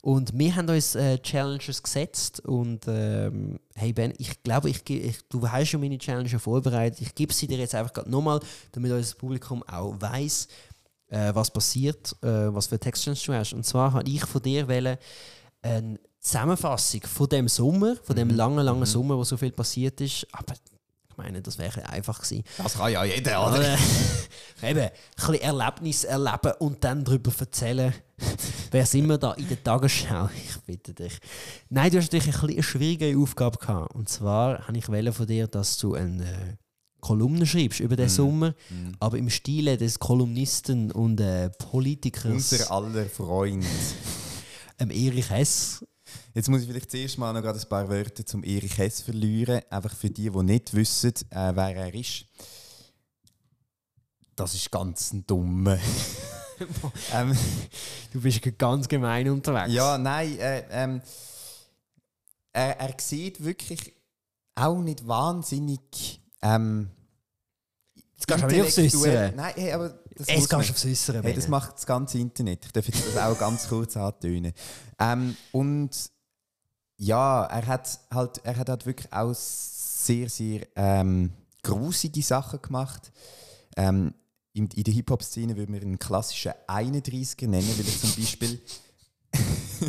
Und wir haben uns äh, Challenges gesetzt. Und ähm, hey Ben, ich glaube, ich, ich, du hast schon meine Challenge vorbereitet. Ich gebe sie dir jetzt einfach gerade nochmal, damit unser Publikum auch weiß, äh, was passiert, äh, was für Text-Challenge du hast. Und zwar habe ich von dir wollen, eine Zusammenfassung von dem Sommer, von dem langen, langen Sommer, wo so viel passiert ist. Aber ich meine, das wäre einfach gewesen. Das kann ja jeder, oder? Oder? [LAUGHS] Eben, ein bisschen Erlebnis erleben und dann darüber erzählen. [LAUGHS] Wer sind wir da in der Tagesschau? [LAUGHS] Ich bitte dich. Nein, du hast natürlich ein bisschen eine schwierige Aufgabe gehabt. Und zwar habe ich von dir, dass du eine äh, Kolumne schreibst über den Sommer, aber im Stile des Kolumnisten und äh, Politikers. Unser aller Freund. ähm, Erich Hess. Jetzt muss ich vielleicht zuerst mal noch ein paar Wörter zum Erich Hess verlieren. Einfach für die, die nicht wissen, äh, wer er ist. Das ist ganz ein Dummer. [LAUGHS] ähm, Du bist ganz gemein unterwegs. ja, nein. Äh, ähm, er, er sieht wirklich auch nicht wahnsinnig. Ähm, Jetzt gehst du aufs Äußere. Nein, hey, aber das Jetzt gehst du aufs Äußere. Hey, das macht das ganze Internet. Ich darf jetzt das auch [LAUGHS] ganz kurz antönen. Ähm, und ja, er hat halt, er hat halt wirklich auch sehr, sehr ähm, grusige Sachen gemacht. Ähm, in, in der Hip-Hop-Szene würde man einen klassischen 31er nennen, weil er zum Beispiel [LAUGHS]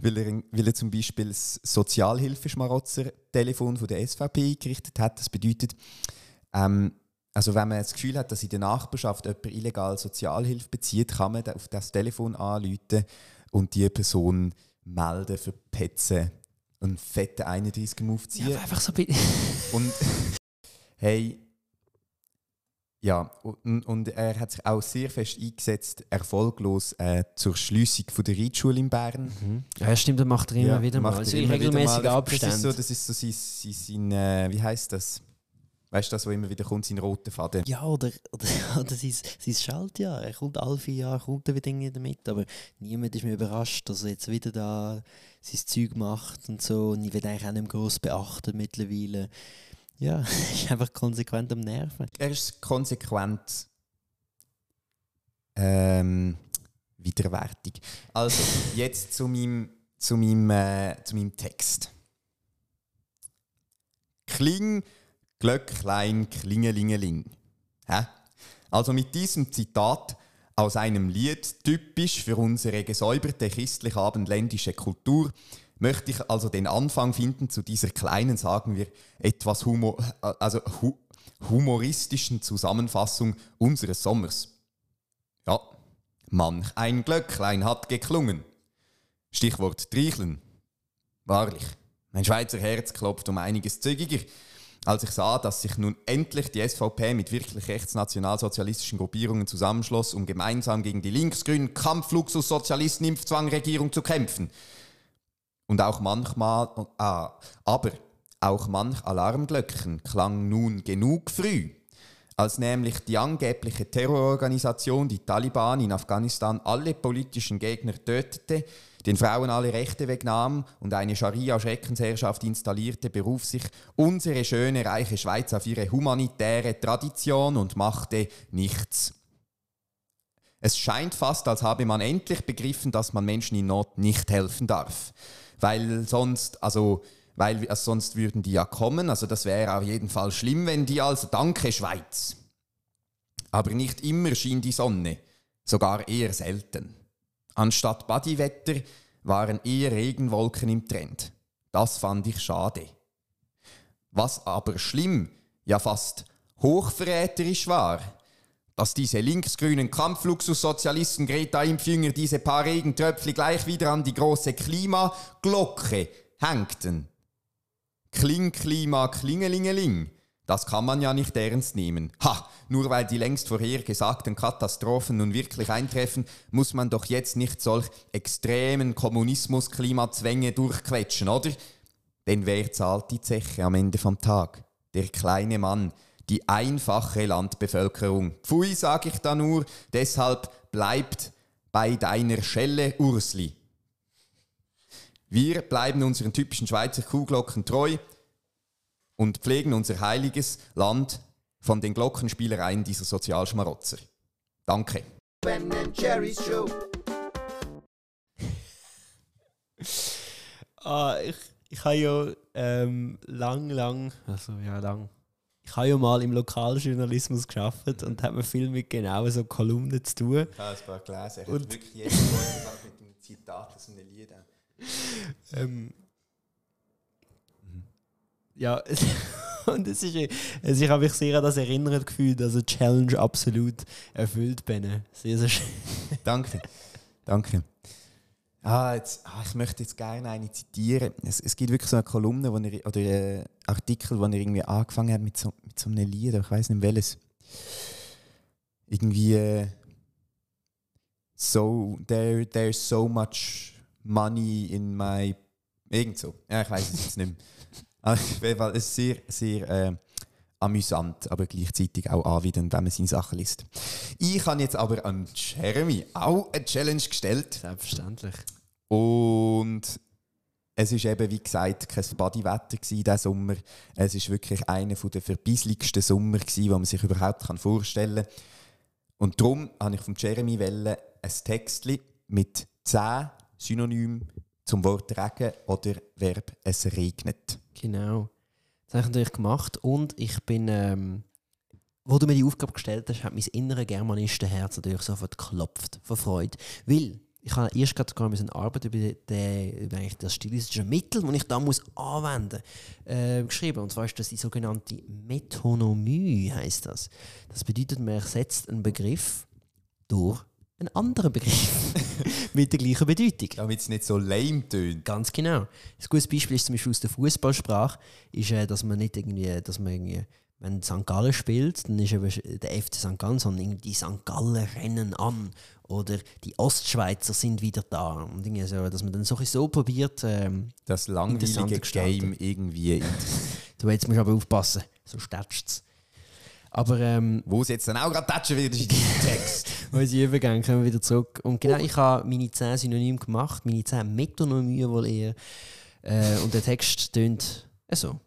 weil er, weil er zum Beispiel das Sozialhilfeschmarotzer-Telefon der SVP eingerichtet hat. Das bedeutet, ähm, also wenn man das Gefühl hat, dass in der Nachbarschaft jemand illegal Sozialhilfe bezieht, kann man auf das Telefon anrufen und die Person melden für Petzen einen fetten 31er-Move ziehen. Ja, einfach so bisschen. [LAUGHS] Und hey, ja, und, und er hat sich auch sehr fest eingesetzt, erfolglos äh, zur Schließung von der Reitschule in Bern. Ja, stimmt, das macht er immer Ja, wieder mal. macht Also mal. Abständen. Das ist so, das ist so sein, sein, sein äh, wie heißt das? Weißt du, das, wo immer wieder kommt, sein roter Faden? Ja, oder, oder, [LAUGHS] oder sein, sein Schaltjahr. Er kommt alle vier Jahre kommt er wieder damit. Aber niemand ist mir überrascht, dass er jetzt wieder da sein Zeug macht und so. Und ich werde eigentlich auch nicht mehr gross beachtet mittlerweile. Ja, [LAUGHS] ist einfach konsequent am Nerven. Er ist konsequent ähm, widerwärtig. Also, jetzt zu meinem, zu meinem, äh, zu meinem Text. Kling, Glöcklein, Klingelingeling. Hä? Also mit diesem Zitat aus einem Lied, typisch für unsere gesäuberte christlich-abendländische Kultur, möchte ich also den Anfang finden zu dieser kleinen, sagen wir, etwas humor also hu humoristischen Zusammenfassung unseres Sommers. Ja, manch ein Glöcklein hat geklungen. Stichwort Triecheln. Wahrlich, mein Schweizer Herz klopft um einiges zügiger, als ich sah, dass sich nun endlich die SVP mit wirklich rechtsnationalsozialistischen Gruppierungen zusammenschloss, um gemeinsam gegen die linksgrünen Kampfluxus-Sozialisten-Impfzwang-Regierung zu kämpfen. Und auch manchmal, ah, aber auch manch Alarmglöckchen klang nun genug früh, als nämlich die angebliche Terrororganisation, die Taliban in Afghanistan, alle politischen Gegner tötete, den Frauen alle Rechte wegnahm und eine Scharia-Schreckensherrschaft installierte, beruf sich unsere schöne, reiche Schweiz auf ihre humanitäre Tradition und machte nichts. Es scheint fast, als habe man endlich begriffen, dass man Menschen in Not nicht helfen darf. Weil sonst, also, weil also sonst würden die ja kommen. Also das wäre auf jeden Fall schlimm, wenn die also Danke Schweiz. Aber nicht immer schien die Sonne, sogar eher selten. Anstatt Bodywetter waren eher Regenwolken im Trend. Das fand ich schade. Was aber schlimm, ja fast hochverräterisch war, dass diese linksgrünen Kampfluxussozialisten Greta Impfjünger diese paar Regentröpfchen gleich wieder an die große Klimaglocke hängten. Kling, Klima, Klingelingeling. Das kann man ja nicht ernst nehmen. Ha, nur weil die längst vorhergesagten Katastrophen nun wirklich eintreffen, muss man doch jetzt nicht solch extremen Kommunismus-Klimazwänge durchquetschen, oder? Denn wer zahlt die Zeche am Ende vom Tag? Der kleine Mann, die einfache Landbevölkerung. Pfui, sag ich da nur, deshalb bleibt bei deiner Schelle, Ursli. Wir bleiben unseren typischen Schweizer Kuhglocken treu und pflegen unser heiliges Land von den Glockenspielereien dieser Sozialschmarotzer. Danke. Ben and Jerry's Show. [LAUGHS] Ah, ich, ich habe ja ähm, lang, lang, also ja lang, ich habe ja mal im Lokaljournalismus geschafft und habe mir viel mit genau so Kolumnen zu tun. Ich habe es paar gelesen. Und- wirklich jedes Mal mit einem Zitat aus einem Lied. Ähm, ja, [LAUGHS] und es ist, es, ich habe mich sehr an das erinnert gefühlt, also die Challenge absolut erfüllt bin. Sehr, sehr schön. [LAUGHS] Danke. Danke. Ah, jetzt, ah, ich möchte jetzt gerne eine zitieren. Es, es gibt wirklich so eine Kolumne wo er, oder einen Artikel, wo er irgendwie angefangen hat mit so, mit so einem Lied, ich weiß nicht welches. Irgendwie äh, so there, there's so much Money in my. Irgend so. Ja, ich weiß es jetzt nicht mehr. Aber [LAUGHS] auf jeden Fall, es ist sehr, sehr äh, amüsant, aber gleichzeitig auch anwidernd, wenn man seine Sachen liest. Ich habe jetzt aber an Jeremy auch eine Challenge gestellt. Selbstverständlich. Und es ist eben, wie gesagt, kein Bodywetter diesen Sommer. Es ist wirklich einer der verbissigsten Sommer, gewesen, den man sich überhaupt vorstellen kann. Und darum habe ich von Jeremy Welle ein Text mit 10 Synonymen zum Wort Regen oder Verb es regnet. Genau. Das habe ich natürlich gemacht und ich bin, ähm, wo du mir die Aufgabe gestellt hast, hat mein innere Germanistenherz natürlich sofort geklopft vor Freude. Weil ich habe erst gerade gar eine Arbeit über, den, über eigentlich das stilistische Mittel, das ich da muss anwenden äh, geschrieben. Und zwar ist das die sogenannte Metonymie, heißt das. Das bedeutet, man ersetzt einen Begriff durch einen anderen Begriff [LAUGHS] mit der gleichen Bedeutung. Damit es nicht so lame tönt. Ganz genau. Ein gutes Beispiel ist zum Beispiel aus der Fußballsprache, ist, äh, dass man nicht irgendwie, dass man irgendwie, wenn St. Gallen spielt, dann ist eben der FC St. Gallen, sondern irgendwie die St. Gallen rennen an oder die Ostschweizer sind wieder da. Und irgendwie so, dass man dann so, so probiert. Ähm, Das langweilige. Game irgendwie. du [LAUGHS] jetzt musst aber aufpassen, so stätschst es. Aber ähm, Wo es jetzt dann auch gerade tätschen wird, ist in Text. [LAUGHS] unsere Übergänge kommen wieder zurück. Und genau, ich habe meine 10 Synonyme gemacht, meine 10 Metonymie wohl eher. Äh, und der Text tönt so.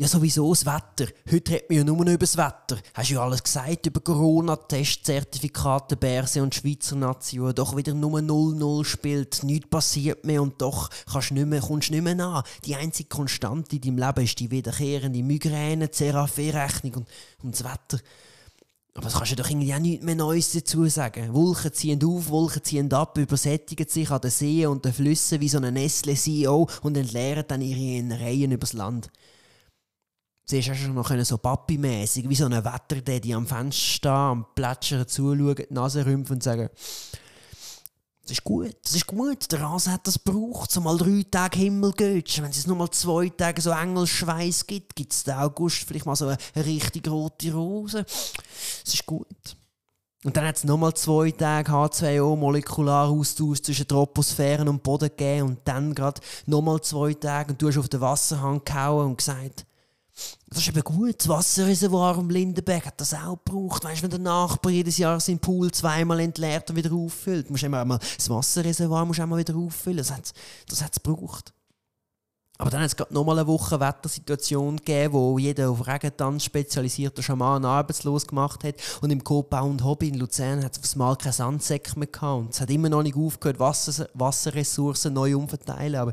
Ja, sowieso das Wetter. Heute redet man ja nur noch über das Wetter. Hast ja alles gesagt über Corona-Tests, Zertifikate, Berse und Schweizer Nation. Doch wieder nur 0-0 spielt, nichts passiert mehr und doch kannst nicht mehr, kommst nicht mehr nach. Die einzige Konstante in deinem Leben ist die wiederkehrende Migräne, CRAF-Rechnung und, und das Wetter. Aber das kannst du doch irgendwie auch nichts mehr Neues dazu sagen. Wolken ziehen auf, Wolken ziehen ab, übersättigen sich an den Seen und den Flüssen wie so ein Nestle-CEO und entleeren dann ihre Innereien übers Land. Hast du noch können so Papi-mässig, wie so ein Wetterdaddy am Fenster stehen, am Plätschern zuschauen, die Nase rümpfen und sagen, das ist gut, das ist gut, der Rasen hat das gebraucht, mal drei Tage Himmel geht. Wenn es nur mal zwei Tage so Engelschweiß gibt, gibt es im August vielleicht mal so eine, eine richtig rote Rose. Das ist gut. Und dann hat es nochmal zwei Tage H2O Molekularaustausch zwischen Troposphären und Boden gegeben und dann gerade nochmal zwei Tage und du hast auf den Wasserhang gehauen und gesagt, das ist eben gut. Das Wasserreservoir am Lindenberg hat das auch gebraucht. Weißt du, wenn der Nachbar jedes Jahr seinen Pool zweimal entleert und wieder auffüllt, musst du immer einmal das Wasserreservoir musst du einmal wieder auffüllen. Das hat das hat's gebraucht. Aber dann hat es gerade nochmal eine Woche Wettersituation gegeben, wo jeder auf Regentanz spezialisierter Schaman arbeitslos gemacht hat. Und im Copa und Hobby in Luzern hat es aufs Mal keinen Sandsäck mehr gehabt. Und es hat immer noch nicht aufgehört, Wasser, Wasserressourcen neu umverteilen. Aber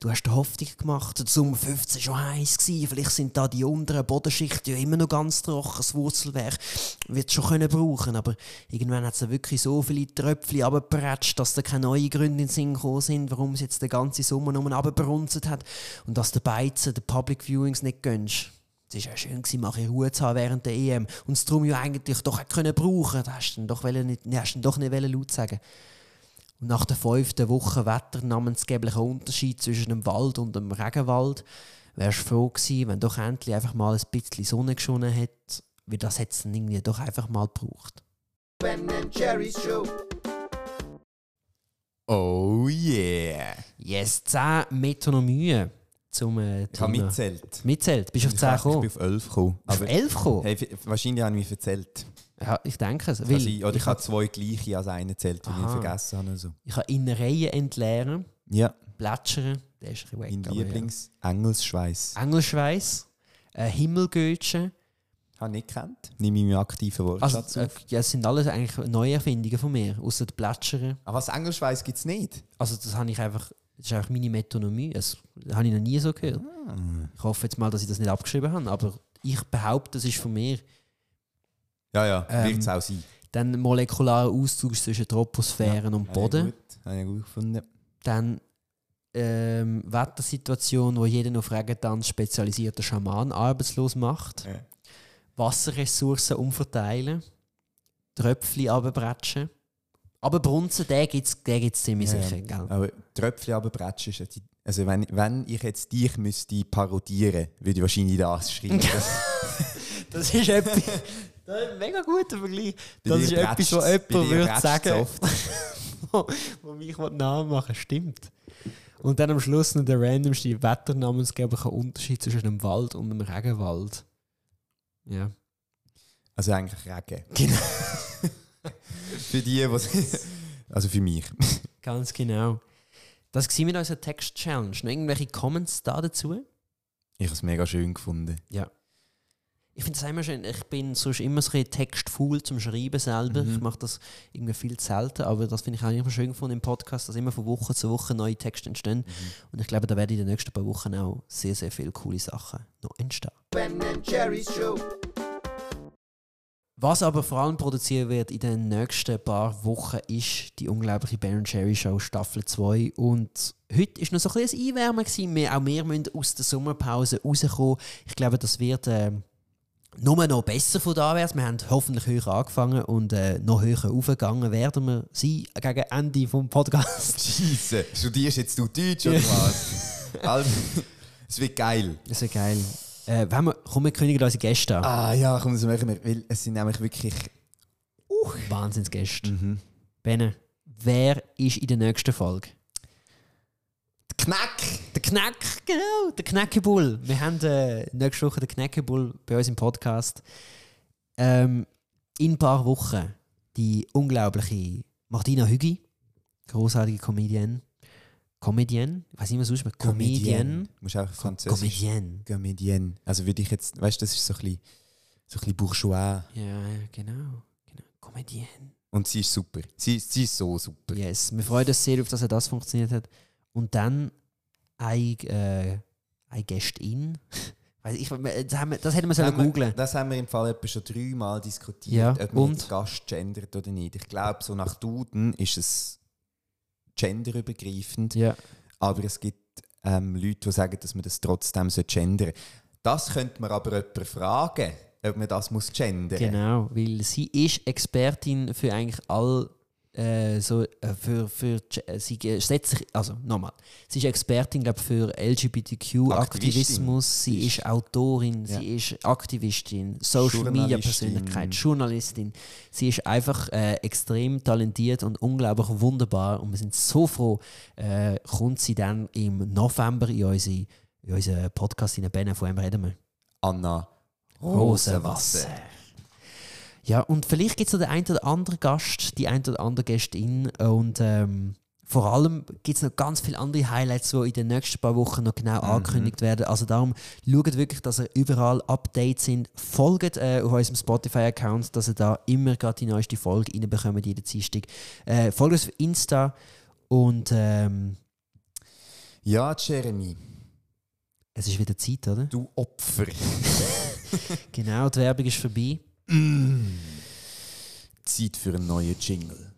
du hast Hoffnung gemacht. Der Sommer 15 war schon heiß. Gewesen. Vielleicht sind da die unteren Bodenschichten ja immer noch ganz trocken. Das Wurzelwerk wird es schon können brauchen. Aber irgendwann hat es wirklich so viele Tröpfchen abgepratscht, dass da keine neuen Gründe in den Sinn gekommen sind, warum es jetzt den ganzen Sommer nur abgebrunzt hat. Und dass der Beizen den Public Viewings nicht gönnst. Es war ja schön, gewesen, mal bisschen Ruhe zu haben während der EM. Und es darum ja eigentlich doch können brauchen Da hast du doch, nicht, hast du dann doch nicht laut sagen Und nach der fünften Woche Wetter namensgeblicher Unterschied zwischen dem Wald und dem Regenwald wärst du froh gewesen, wenn doch endlich einfach mal ein bisschen Sonne geschonen hätte. Weil das hätte es doch einfach mal gebraucht. Ben Jerry's Show. Oh yeah. Yes, 10 Metonymien zum äh, Ich habe mitzählt. Mitzählt. Bist du auf Ich 10 bin gekommen? auf 11 gekommen. Auf Aber 11 gekommen? hey, wahrscheinlich habe ich mich erzählt. Ja, ich denke es. Kann Weil sein. Oder ich, ich habe zwei gleiche als einen erzählt, die ich vergessen habe. oder So. ich habe Innereien entleeren, Ja, plätschern, der ist ein bisschen weg. mein aber ja. Lieblings-Engelsschweiß. Engelschweiß, äh, Himmelgötchen. Habe ich nicht gekannt. Nehme ich meinen aktiven Wortschatz Also, äh, auf. ja, das sind alles eigentlich Neuerfindungen von mir, außer der Plätschern. Aber was Engelschweiß gibt es nicht? Also das habe ich einfach, das ist einfach meine Metonomie. Das, habe ich noch nie so gehört. Ah. Ich hoffe jetzt mal, dass ich das nicht abgeschrieben habe, aber ich behaupte, das ist von mir. Ja, ja, Ähm, wird es auch sein. Dann molekularer Austausch zwischen Troposphären und Habe ich Boden. gut, Habe ich gut gefunden. Dann ähm, Wettersituation, wo jeden auf Regentanz spezialisierter Schaman arbeitslos macht. Ja. Wasserressourcen umverteilen. Tröpfchen abbretschen. Aber Brunzen, den gibt es den gibt's ziemlich Ja, sicher. Gell? Aber Tröpfchen runterbretschen ist ja die, Also wenn, wenn ich jetzt dich müsste parodieren, würde ich wahrscheinlich das schreiben. Das, [LAUGHS] Das ist etwas. Das ist ein mega guter Vergleich. bei Das ist etwas, was jemand würde sagen. oft. [LAUGHS] wo, wo mich Namen machen stimmt. Und dann am Schluss noch der randomste wetternamensgebliche Unterschied zwischen einem Wald und einem Regenwald. Ja. Also eigentlich Regen. [LAUGHS] Genau. [LAUGHS] für die, was Also für mich. [LAUGHS] Ganz genau. Das war mit unserer Text-Challenge. Noch irgendwelche Comments da dazu? Ich habe es mega schön gefunden. Ich finde es immer schön. Ich bin sonst immer so ein textfaul zum Schreiben selber. Mhm. Ich mache das irgendwie viel zu selten, aber das finde ich auch immer schön gefunden im Podcast, dass immer von Woche zu Woche neue Texte entstehen. Und ich glaube, da werden in den nächsten paar Wochen auch sehr, sehr viele coole Sachen noch entstehen. Ben Jerry's Show. Was aber vor allem produziert wird in den nächsten paar Wochen, ist die unglaubliche Ben Cherry Show Staffel 2. Und heute war noch so ein bisschen ein Einwärmen. Gewesen. Wir, auch wir müssen aus der Sommerpause rauskommen. Ich glaube, das wird äh, nur noch besser von da wärts. Wir haben hoffentlich höher angefangen und äh, noch höher aufgegangen werden wir sein gegen Ende vom Podcast. [LAUGHS] Scheisse. Studierst jetzt du Deutsch oder was? [LAUGHS] also, es wird geil. Das ist geil. Äh, wenn wir, komm, wir kündigen unsere Gäste an. Ah ja, komm, das machen wir. Weil es sind nämlich wirklich. Wahnsinnsgäste. Mhm. Benne, wer ist in der nächsten Folge? Knack! Der Knack, genau, der Knackebull. Wir haben äh, nächste Woche den Knackebull bei uns im Podcast. Ähm, in ein paar Wochen die unglaubliche Martina Hügi, großartige Comedienne. Comedienne? Ich weiß nicht, was ausspricht. Comedienne. Du musst auch Französisch. Comedienne. Comedienne. Also würde ich jetzt, weißt du, das ist so ein bisschen, so ein bisschen bourgeois. Ja, genau. genau. Comedienne. Und sie ist super. Sie, sie ist so super. Yes, wir freuen uns sehr, auf dass er das funktioniert hat. Und dann ein, äh, ein Gästin. [LAUGHS] Ich, das, haben wir, das hätten wir sollen googlen. Das haben wir im Fall etwa schon dreimal diskutiert, Ja, ob man und? Gast gendert oder nicht. Ich glaube, so nach Duden ist es genderübergreifend, Ja. aber es gibt ähm, Leute, die sagen, dass man das trotzdem so gendern Das könnte man aber jemanden fragen, ob man das muss gendern Genau, weil sie ist Expertin für eigentlich all äh, so äh, für, für äh, sie setzt sich, also nochmal, sie ist Expertin glaub, für LGBTQ-Aktivismus, sie ist Autorin, Ja. sie ist Aktivistin, Social Media Journalistin. Persönlichkeit, Journalistin. Sie ist einfach äh, extrem talentiert und unglaublich wunderbar und wir sind so froh, äh, kommt sie dann im November in unsere in unseren Podcast in Ben, von wem reden wir? Anna Rosenwasser. Ja, und vielleicht gibt es noch den einen oder anderen Gast, die ein oder andere Gästin. Und ähm, vor allem gibt es noch ganz viele andere Highlights, die in den nächsten paar Wochen noch genau angekündigt werden. Also darum schaut wirklich, dass ihr überall Updates sind. Folgt äh, auf unserem Spotify-Account, dass ihr da immer gerade die neueste Folge reinbekommt, jeden Dienstag. Äh, folgt uns auf Insta und ähm, Ja, Jeremy, es ist wieder Zeit, oder? du Opfer. [LAUGHS] Genau, die Werbung ist vorbei. Zeit für einen neuen Jingle.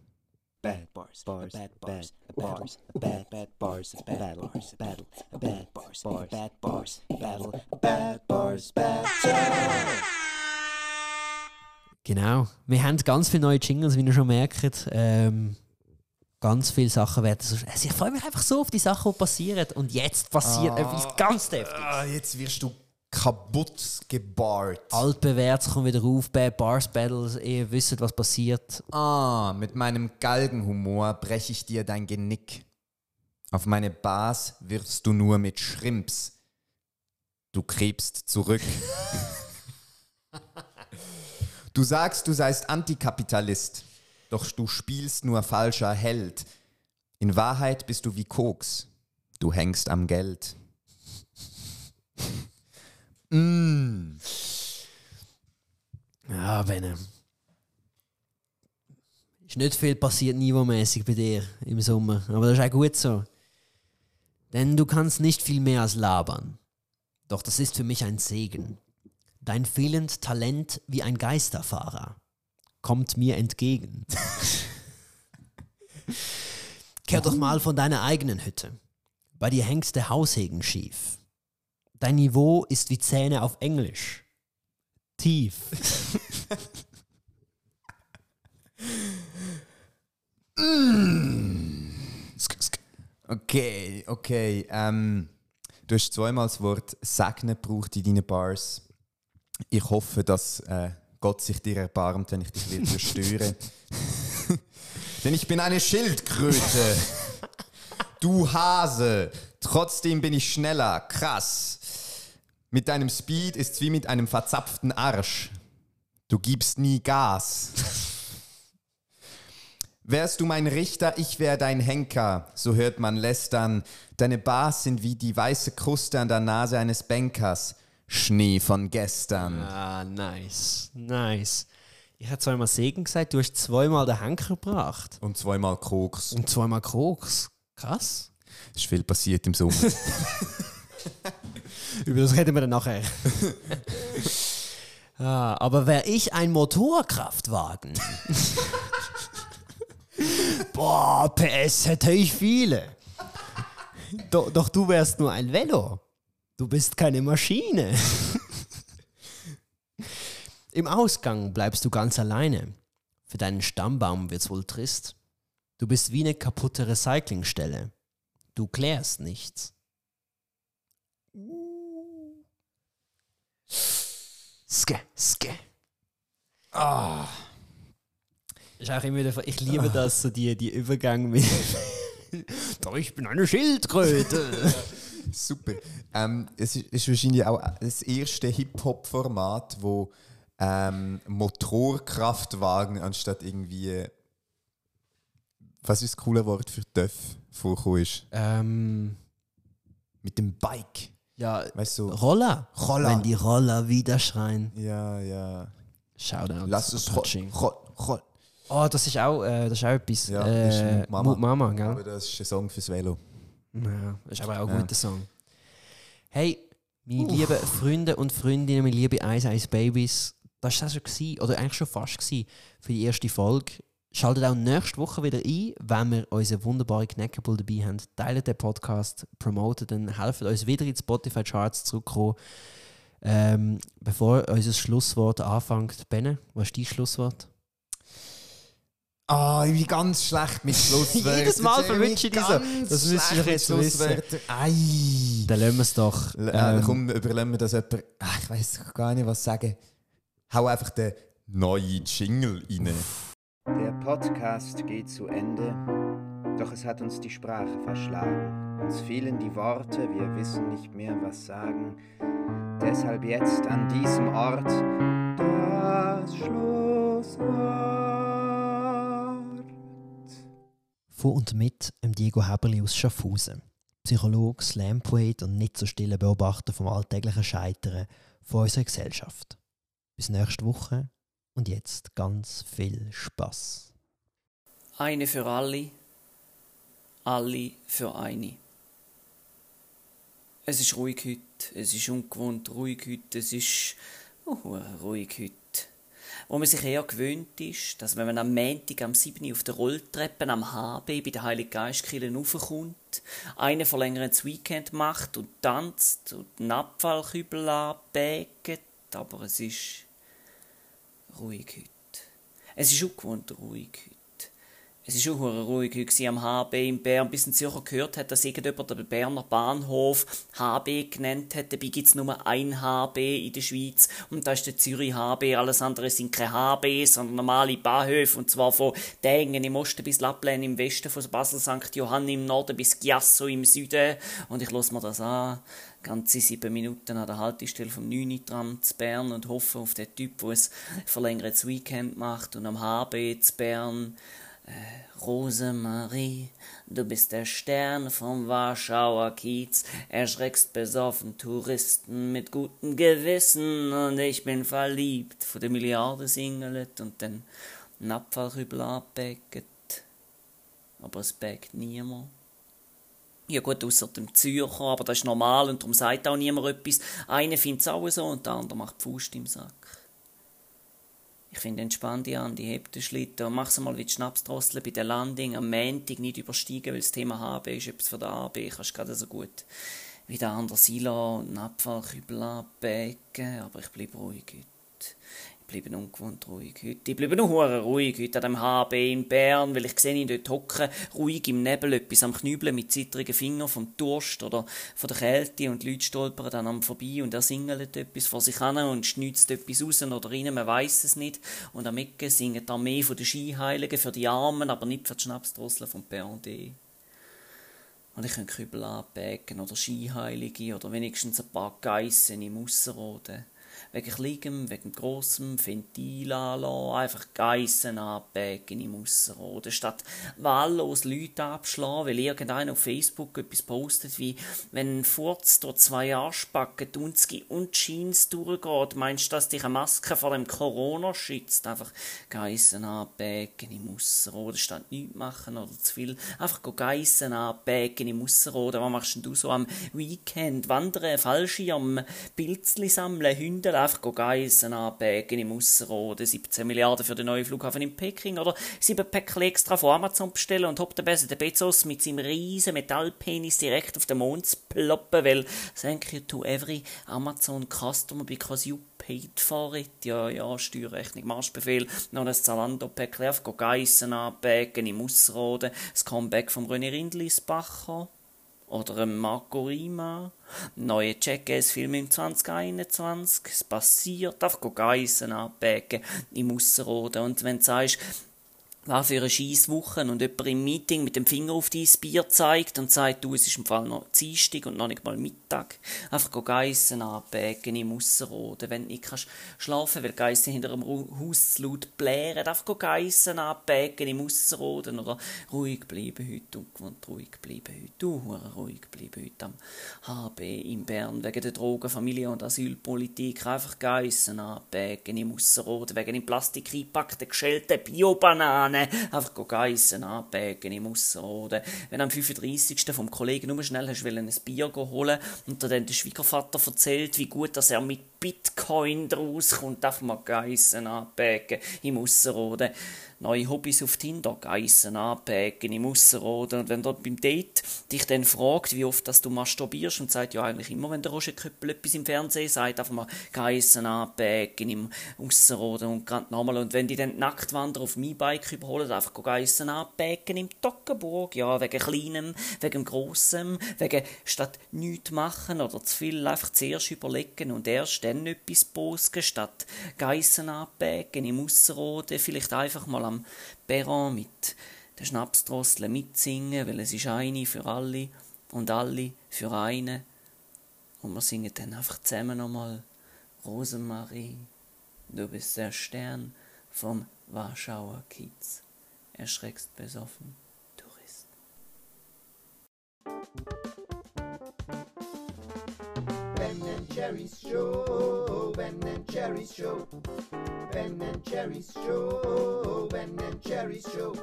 Bad bars, bars, bad bars, bars, bad bad bars, bad bars, battle, bad bars, bad bars, battle, bad bars, bad Genau. Wir haben ganz viele neue Jingles, wie ihr schon merkt. Ähm, ganz viele Sachen werden so. Also ich freue mich einfach so auf die Sachen, die passieren. Und jetzt passiert etwas ganz deftiges. Ah, jetzt wirst du kaputt gebart. Altbewährtes kommt wieder auf, Bad Bars Battles, ihr wisst, was passiert. Ah, mit meinem Galgenhumor breche ich dir dein Genick. Auf meine Bas wirfst du nur mit Schrimps. Du krebst zurück. [LAUGHS] du sagst, du seist Antikapitalist, doch du spielst nur falscher Held. In Wahrheit bist du wie Koks. Du hängst am Geld. Mm. Ja, Benne. Ist nicht viel passiert niveaumäßig bei dir im Sommer, aber das ist auch gut so. Denn du kannst nicht viel mehr als labern. Doch das ist für mich ein Segen. Dein fehlend Talent wie ein Geisterfahrer kommt mir entgegen. [LAUGHS] Kehr doch mal von deiner eigenen Hütte. Bei dir hängst der Haushegen schief. Dein Niveau ist wie Zähne auf Englisch. Tief. [LAUGHS] Okay, okay. Ähm, du hast zweimal das Wort segnen gebraucht in deinen Bars. Ich hoffe, dass äh, Gott sich dir erbarmt, wenn ich dich wieder zerstöre. [LAUGHS] denn ich bin eine Schildkröte. Du Hase, trotzdem bin ich schneller, krass. Mit deinem Speed ist's wie mit einem verzapften Arsch. Du gibst nie Gas. Wärst du mein Richter, ich wär dein Henker, so hört man lästern. Deine Bars sind wie die weiße Kruste an der Nase eines Bankers. Schnee von gestern. Ah, nice. Nice. Ich habe zweimal Segen gesagt, du hast zweimal den Henker gebracht. Und zweimal Koks. Und zweimal Koks. Krass. Es ist viel passiert im Sommer. [LAUGHS] Über das reden wir dann nachher. [LAUGHS] ah, aber wäre ich ein Motorkraftwagen? [LAUGHS] Boah, PS hätte ich viele. Doch, doch du wärst nur ein Velo. Du bist keine Maschine. Im Ausgang bleibst du ganz alleine. Für deinen Stammbaum wird's wohl trist. Du bist wie eine kaputte Recyclingstelle. Du klärst nichts. Ske, ske. Ah. Ist auch immer wieder, ich liebe das, so die, die Übergänge mit. [LAUGHS] Doch, ich bin eine Schildkröte. [LAUGHS] Super. Ähm, es ist, ist wahrscheinlich auch das erste Hip-Hop-Format, wo ähm, Motorkraftwagen anstatt irgendwie. Was ist das coole Wort für TÜV vorgekommen ist? ähm, Mit dem Bike. Ja, Weißt du? Roller. Roller. Wenn die Roller wieder schreien. Ja, ja. Shoutout. Lass es ro Touching. ro ro Oh, das ist auch, äh, das ist auch etwas. Ja, das ist äh, Mut Mama. Mut Mama, Aber gell? das ist ein Song fürs Velo. Ja, das ist aber auch ein Ja. guter Song. Hey, meine lieben Freunde und Freundinnen, meine lieben Eis Eis Babys, das war das schon gewesen, oder eigentlich schon fast gewesen, für die erste Folge. Schaltet auch nächste Woche wieder ein, wenn wir unsere wunderbare Knackable dabei haben. Teilt den Podcast, promotet ihn, helft uns wieder in die Spotify-Charts zurückzukommen. Ähm, bevor unser Schlusswort anfängt, Benne, was ist dein Schlusswort? Ah, ich bin ganz schlecht mit [LAUGHS] Schlusswörtern. Jedes Mal verwünsche ich diese. ganz Das schlecht doch jetzt wissen. Ei. Dann lassen wir es doch. L- Äh, Ähm, komm, überlassen wir das jemand. Ach, ich weiß gar nicht, was sagen. Hau einfach den neuen Jingle rein. Der Podcast geht zu Ende, doch es hat uns die Sprache verschlagen. Uns fehlen die Worte, wir wissen nicht mehr, was sagen. Deshalb jetzt an diesem Ort das Schlusswort. Von und mit Diego Heberli aus Schaffhausen. Psychologe, Slampoet und nicht so stiller Beobachter vom alltäglichen Scheitern von unserer Gesellschaft. Bis nächste Woche und jetzt ganz viel Spaß. Eine für alle, alle für eine. Es ist ruhig heute, es ist ungewohnt ruhig heute, es ist uh, ruhig heute. Wo man sich eher gewöhnt ist, dass wenn man am Montag am 7. auf der Rolltreppe am HB bei der Heiligen Geistkirche raufkommt, einen verlängertes Weekend macht und tanzt und den Abfallkübel anbägt, aber es ist ruhig heute. Es ist ungewohnt ruhig heute. Es war auch ruhig heute am HB in Bern, bis ein Zürcher gehört hat, dass irgendjemand den Berner Bahnhof HB genannt hat. Dabei gibt es nur ein HB in der Schweiz und das ist der Zürich HB. Alles andere sind keine HB, sondern normale Bahnhöfe und zwar von Dängen im Osten bis Lapplen im Westen, von Basel St. Johann im Norden bis Giasso im Süden. Und ich lasse mir das an. Ganze sieben Minuten an der Haltestelle vom 9. Tram zu Bern und hoffe auf den Typ, der ein verlängertes Weekend macht und am HB zu Bern. Rosemarie, du bist der Stern vom Warschauer Kiez, erschreckst besoffen Touristen mit gutem Gewissen und ich bin verliebt, von der Milliarde singelt und den Abfallkübel abbäcket. Aber es bägt niemand. Ja gut, ausser dem Zürcher, aber das ist normal und darum sagt auch niemand etwas. Einer findet es auch so und der andere macht die im Sack. Finde, entspann dich an, die hebt den Schlitten und mach's mal wie die Schnapsdrossel bei der Landing am Montag nicht übersteigen, weil das Thema HB ist etwas für den AB, kannst gerade so gut wie der andere Silo einen Abfallkübel abbecken, aber ich bleib ruhig heute. Ich bleibe ungewohnt ruhig heute. Ich bleibe noch ruhig heute an dem HB in Bern, weil ich sehe ihn dort hocken, ruhig im Nebel, etwas am Knübeln mit zittrigen Fingern vom Durst oder von der Kälte und die Leute stolpern dann am vorbei und er singelt etwas vor sich hin und schnitzt etwas raus oder rein, man weiß es nicht. Und am Ecke singt die Armee von den Skiheiligen für die Armen, aber nicht für die Schnapsdrossel vom BRD. Und ich könnte Kübel anpacken oder Skiheilige oder wenigstens ein paar Geissen im Ausserrhoden wegen Kleinem, wegen Grossem, Ventil anlassen, einfach Geissen anpacken im Ausserrhoden, statt wahllos Leute abschlagen, weil irgendeiner auf Facebook etwas postet, wie wenn ein Furz durch zwei Arschbacken, Dunski und Jeans durchgeht, meinst du, dass dich eine Maske vor dem Corona schützt? Einfach Geissen anpacken im Ausserrhoden, statt nichts machen oder zu viel. Einfach Geissen anpacken im Ausserrhoden. Was machst denn du so am Weekend? Wandern, Fallschirm, Pilzli sammeln, Hunde einfach Geissen anpacken im Ausserrhoden, 17 Milliarden für den neuen Flughafen in Peking oder? 7 Päckchen extra von Amazon bestellen und hopp der Beste der Bezos mit seinem riesen Metallpenis direkt auf den Mond zu ploppen, weil thank you to every Amazon customer because you paid for it. Ja, ja, Steuerrechnung, Marschbefehl, noch ein Zalando-Päckchen auf Geissen anpacken im Ausserrhoden, das Comeback vom René Rindlisbacher oder Marco Rima. Neue Jackass-Film im 2021. Es passiert. Einfach Geissen abpacken im Ausserrhoden. Und wenn du sagst, war für eine Scheisswoche und jemand im Meeting mit dem Finger auf dein Bier zeigt und sagt, du, es ist im Fall noch Dienstag und noch nicht mal Mittag. Einfach Geissen anpacken im Ausserrhoden. Wenn du nicht kannst schlafen, weil Geissen hinter dem Haus zu laut blären, einfach Geissen anpacken im Ausserrhoden oder ruhig bleiben heute, ungewohnt ruhig bleiben heute, du, ruhig bleiben heute am HB in Bern wegen der Drogen, Familie und Asylpolitik. Einfach Geissen anpacken im Ausserrhoden wegen dem Plastik eingepackten, geschälten Biobananen einfach Geissen anpacken im Ausserrhoden. Wenn am 35. vom Kollegen nur schnell hast ein Bier holen und dann der Schwiegervater erzählt, wie gut dass er mit Bitcoin draus kommt, darf man Geissen anpacken im Ausserrhoden neue Hobbys auf Tinder, Geissen anpacken im Ausserrhoden. Und wenn dort beim Date dich dann fragt, wie oft dass du masturbierst und sagt, ja eigentlich immer, wenn der Roger Köppel etwas im Fernsehen sagt, einfach mal Geissen anpacken im Ausserrhoden und gerade nochmal. Und wenn die dann Nacktwanderer auf mein Bike überholen, einfach Geissen anpacken im Toggenburg, ja, wegen Kleinem, wegen Grossem, wegen statt nichts machen oder zu viel einfach zuerst überlegen und erst dann etwas posten, statt Geissen anpacken im Ausserrhoden, vielleicht einfach mal am Perron mit den Schnapsdrosseln mitsingen, weil es ist eine für alle und alle für eine. Und wir singen dann einfach zusammen nochmal Rosemarie, du bist der Stern vom Warschauer Kiez. Erschreckst besoffen, Tourist. Jerry's Show, Ben and Jerry's Show. Ben and Jerry's Show, Ben and Jerry's Show.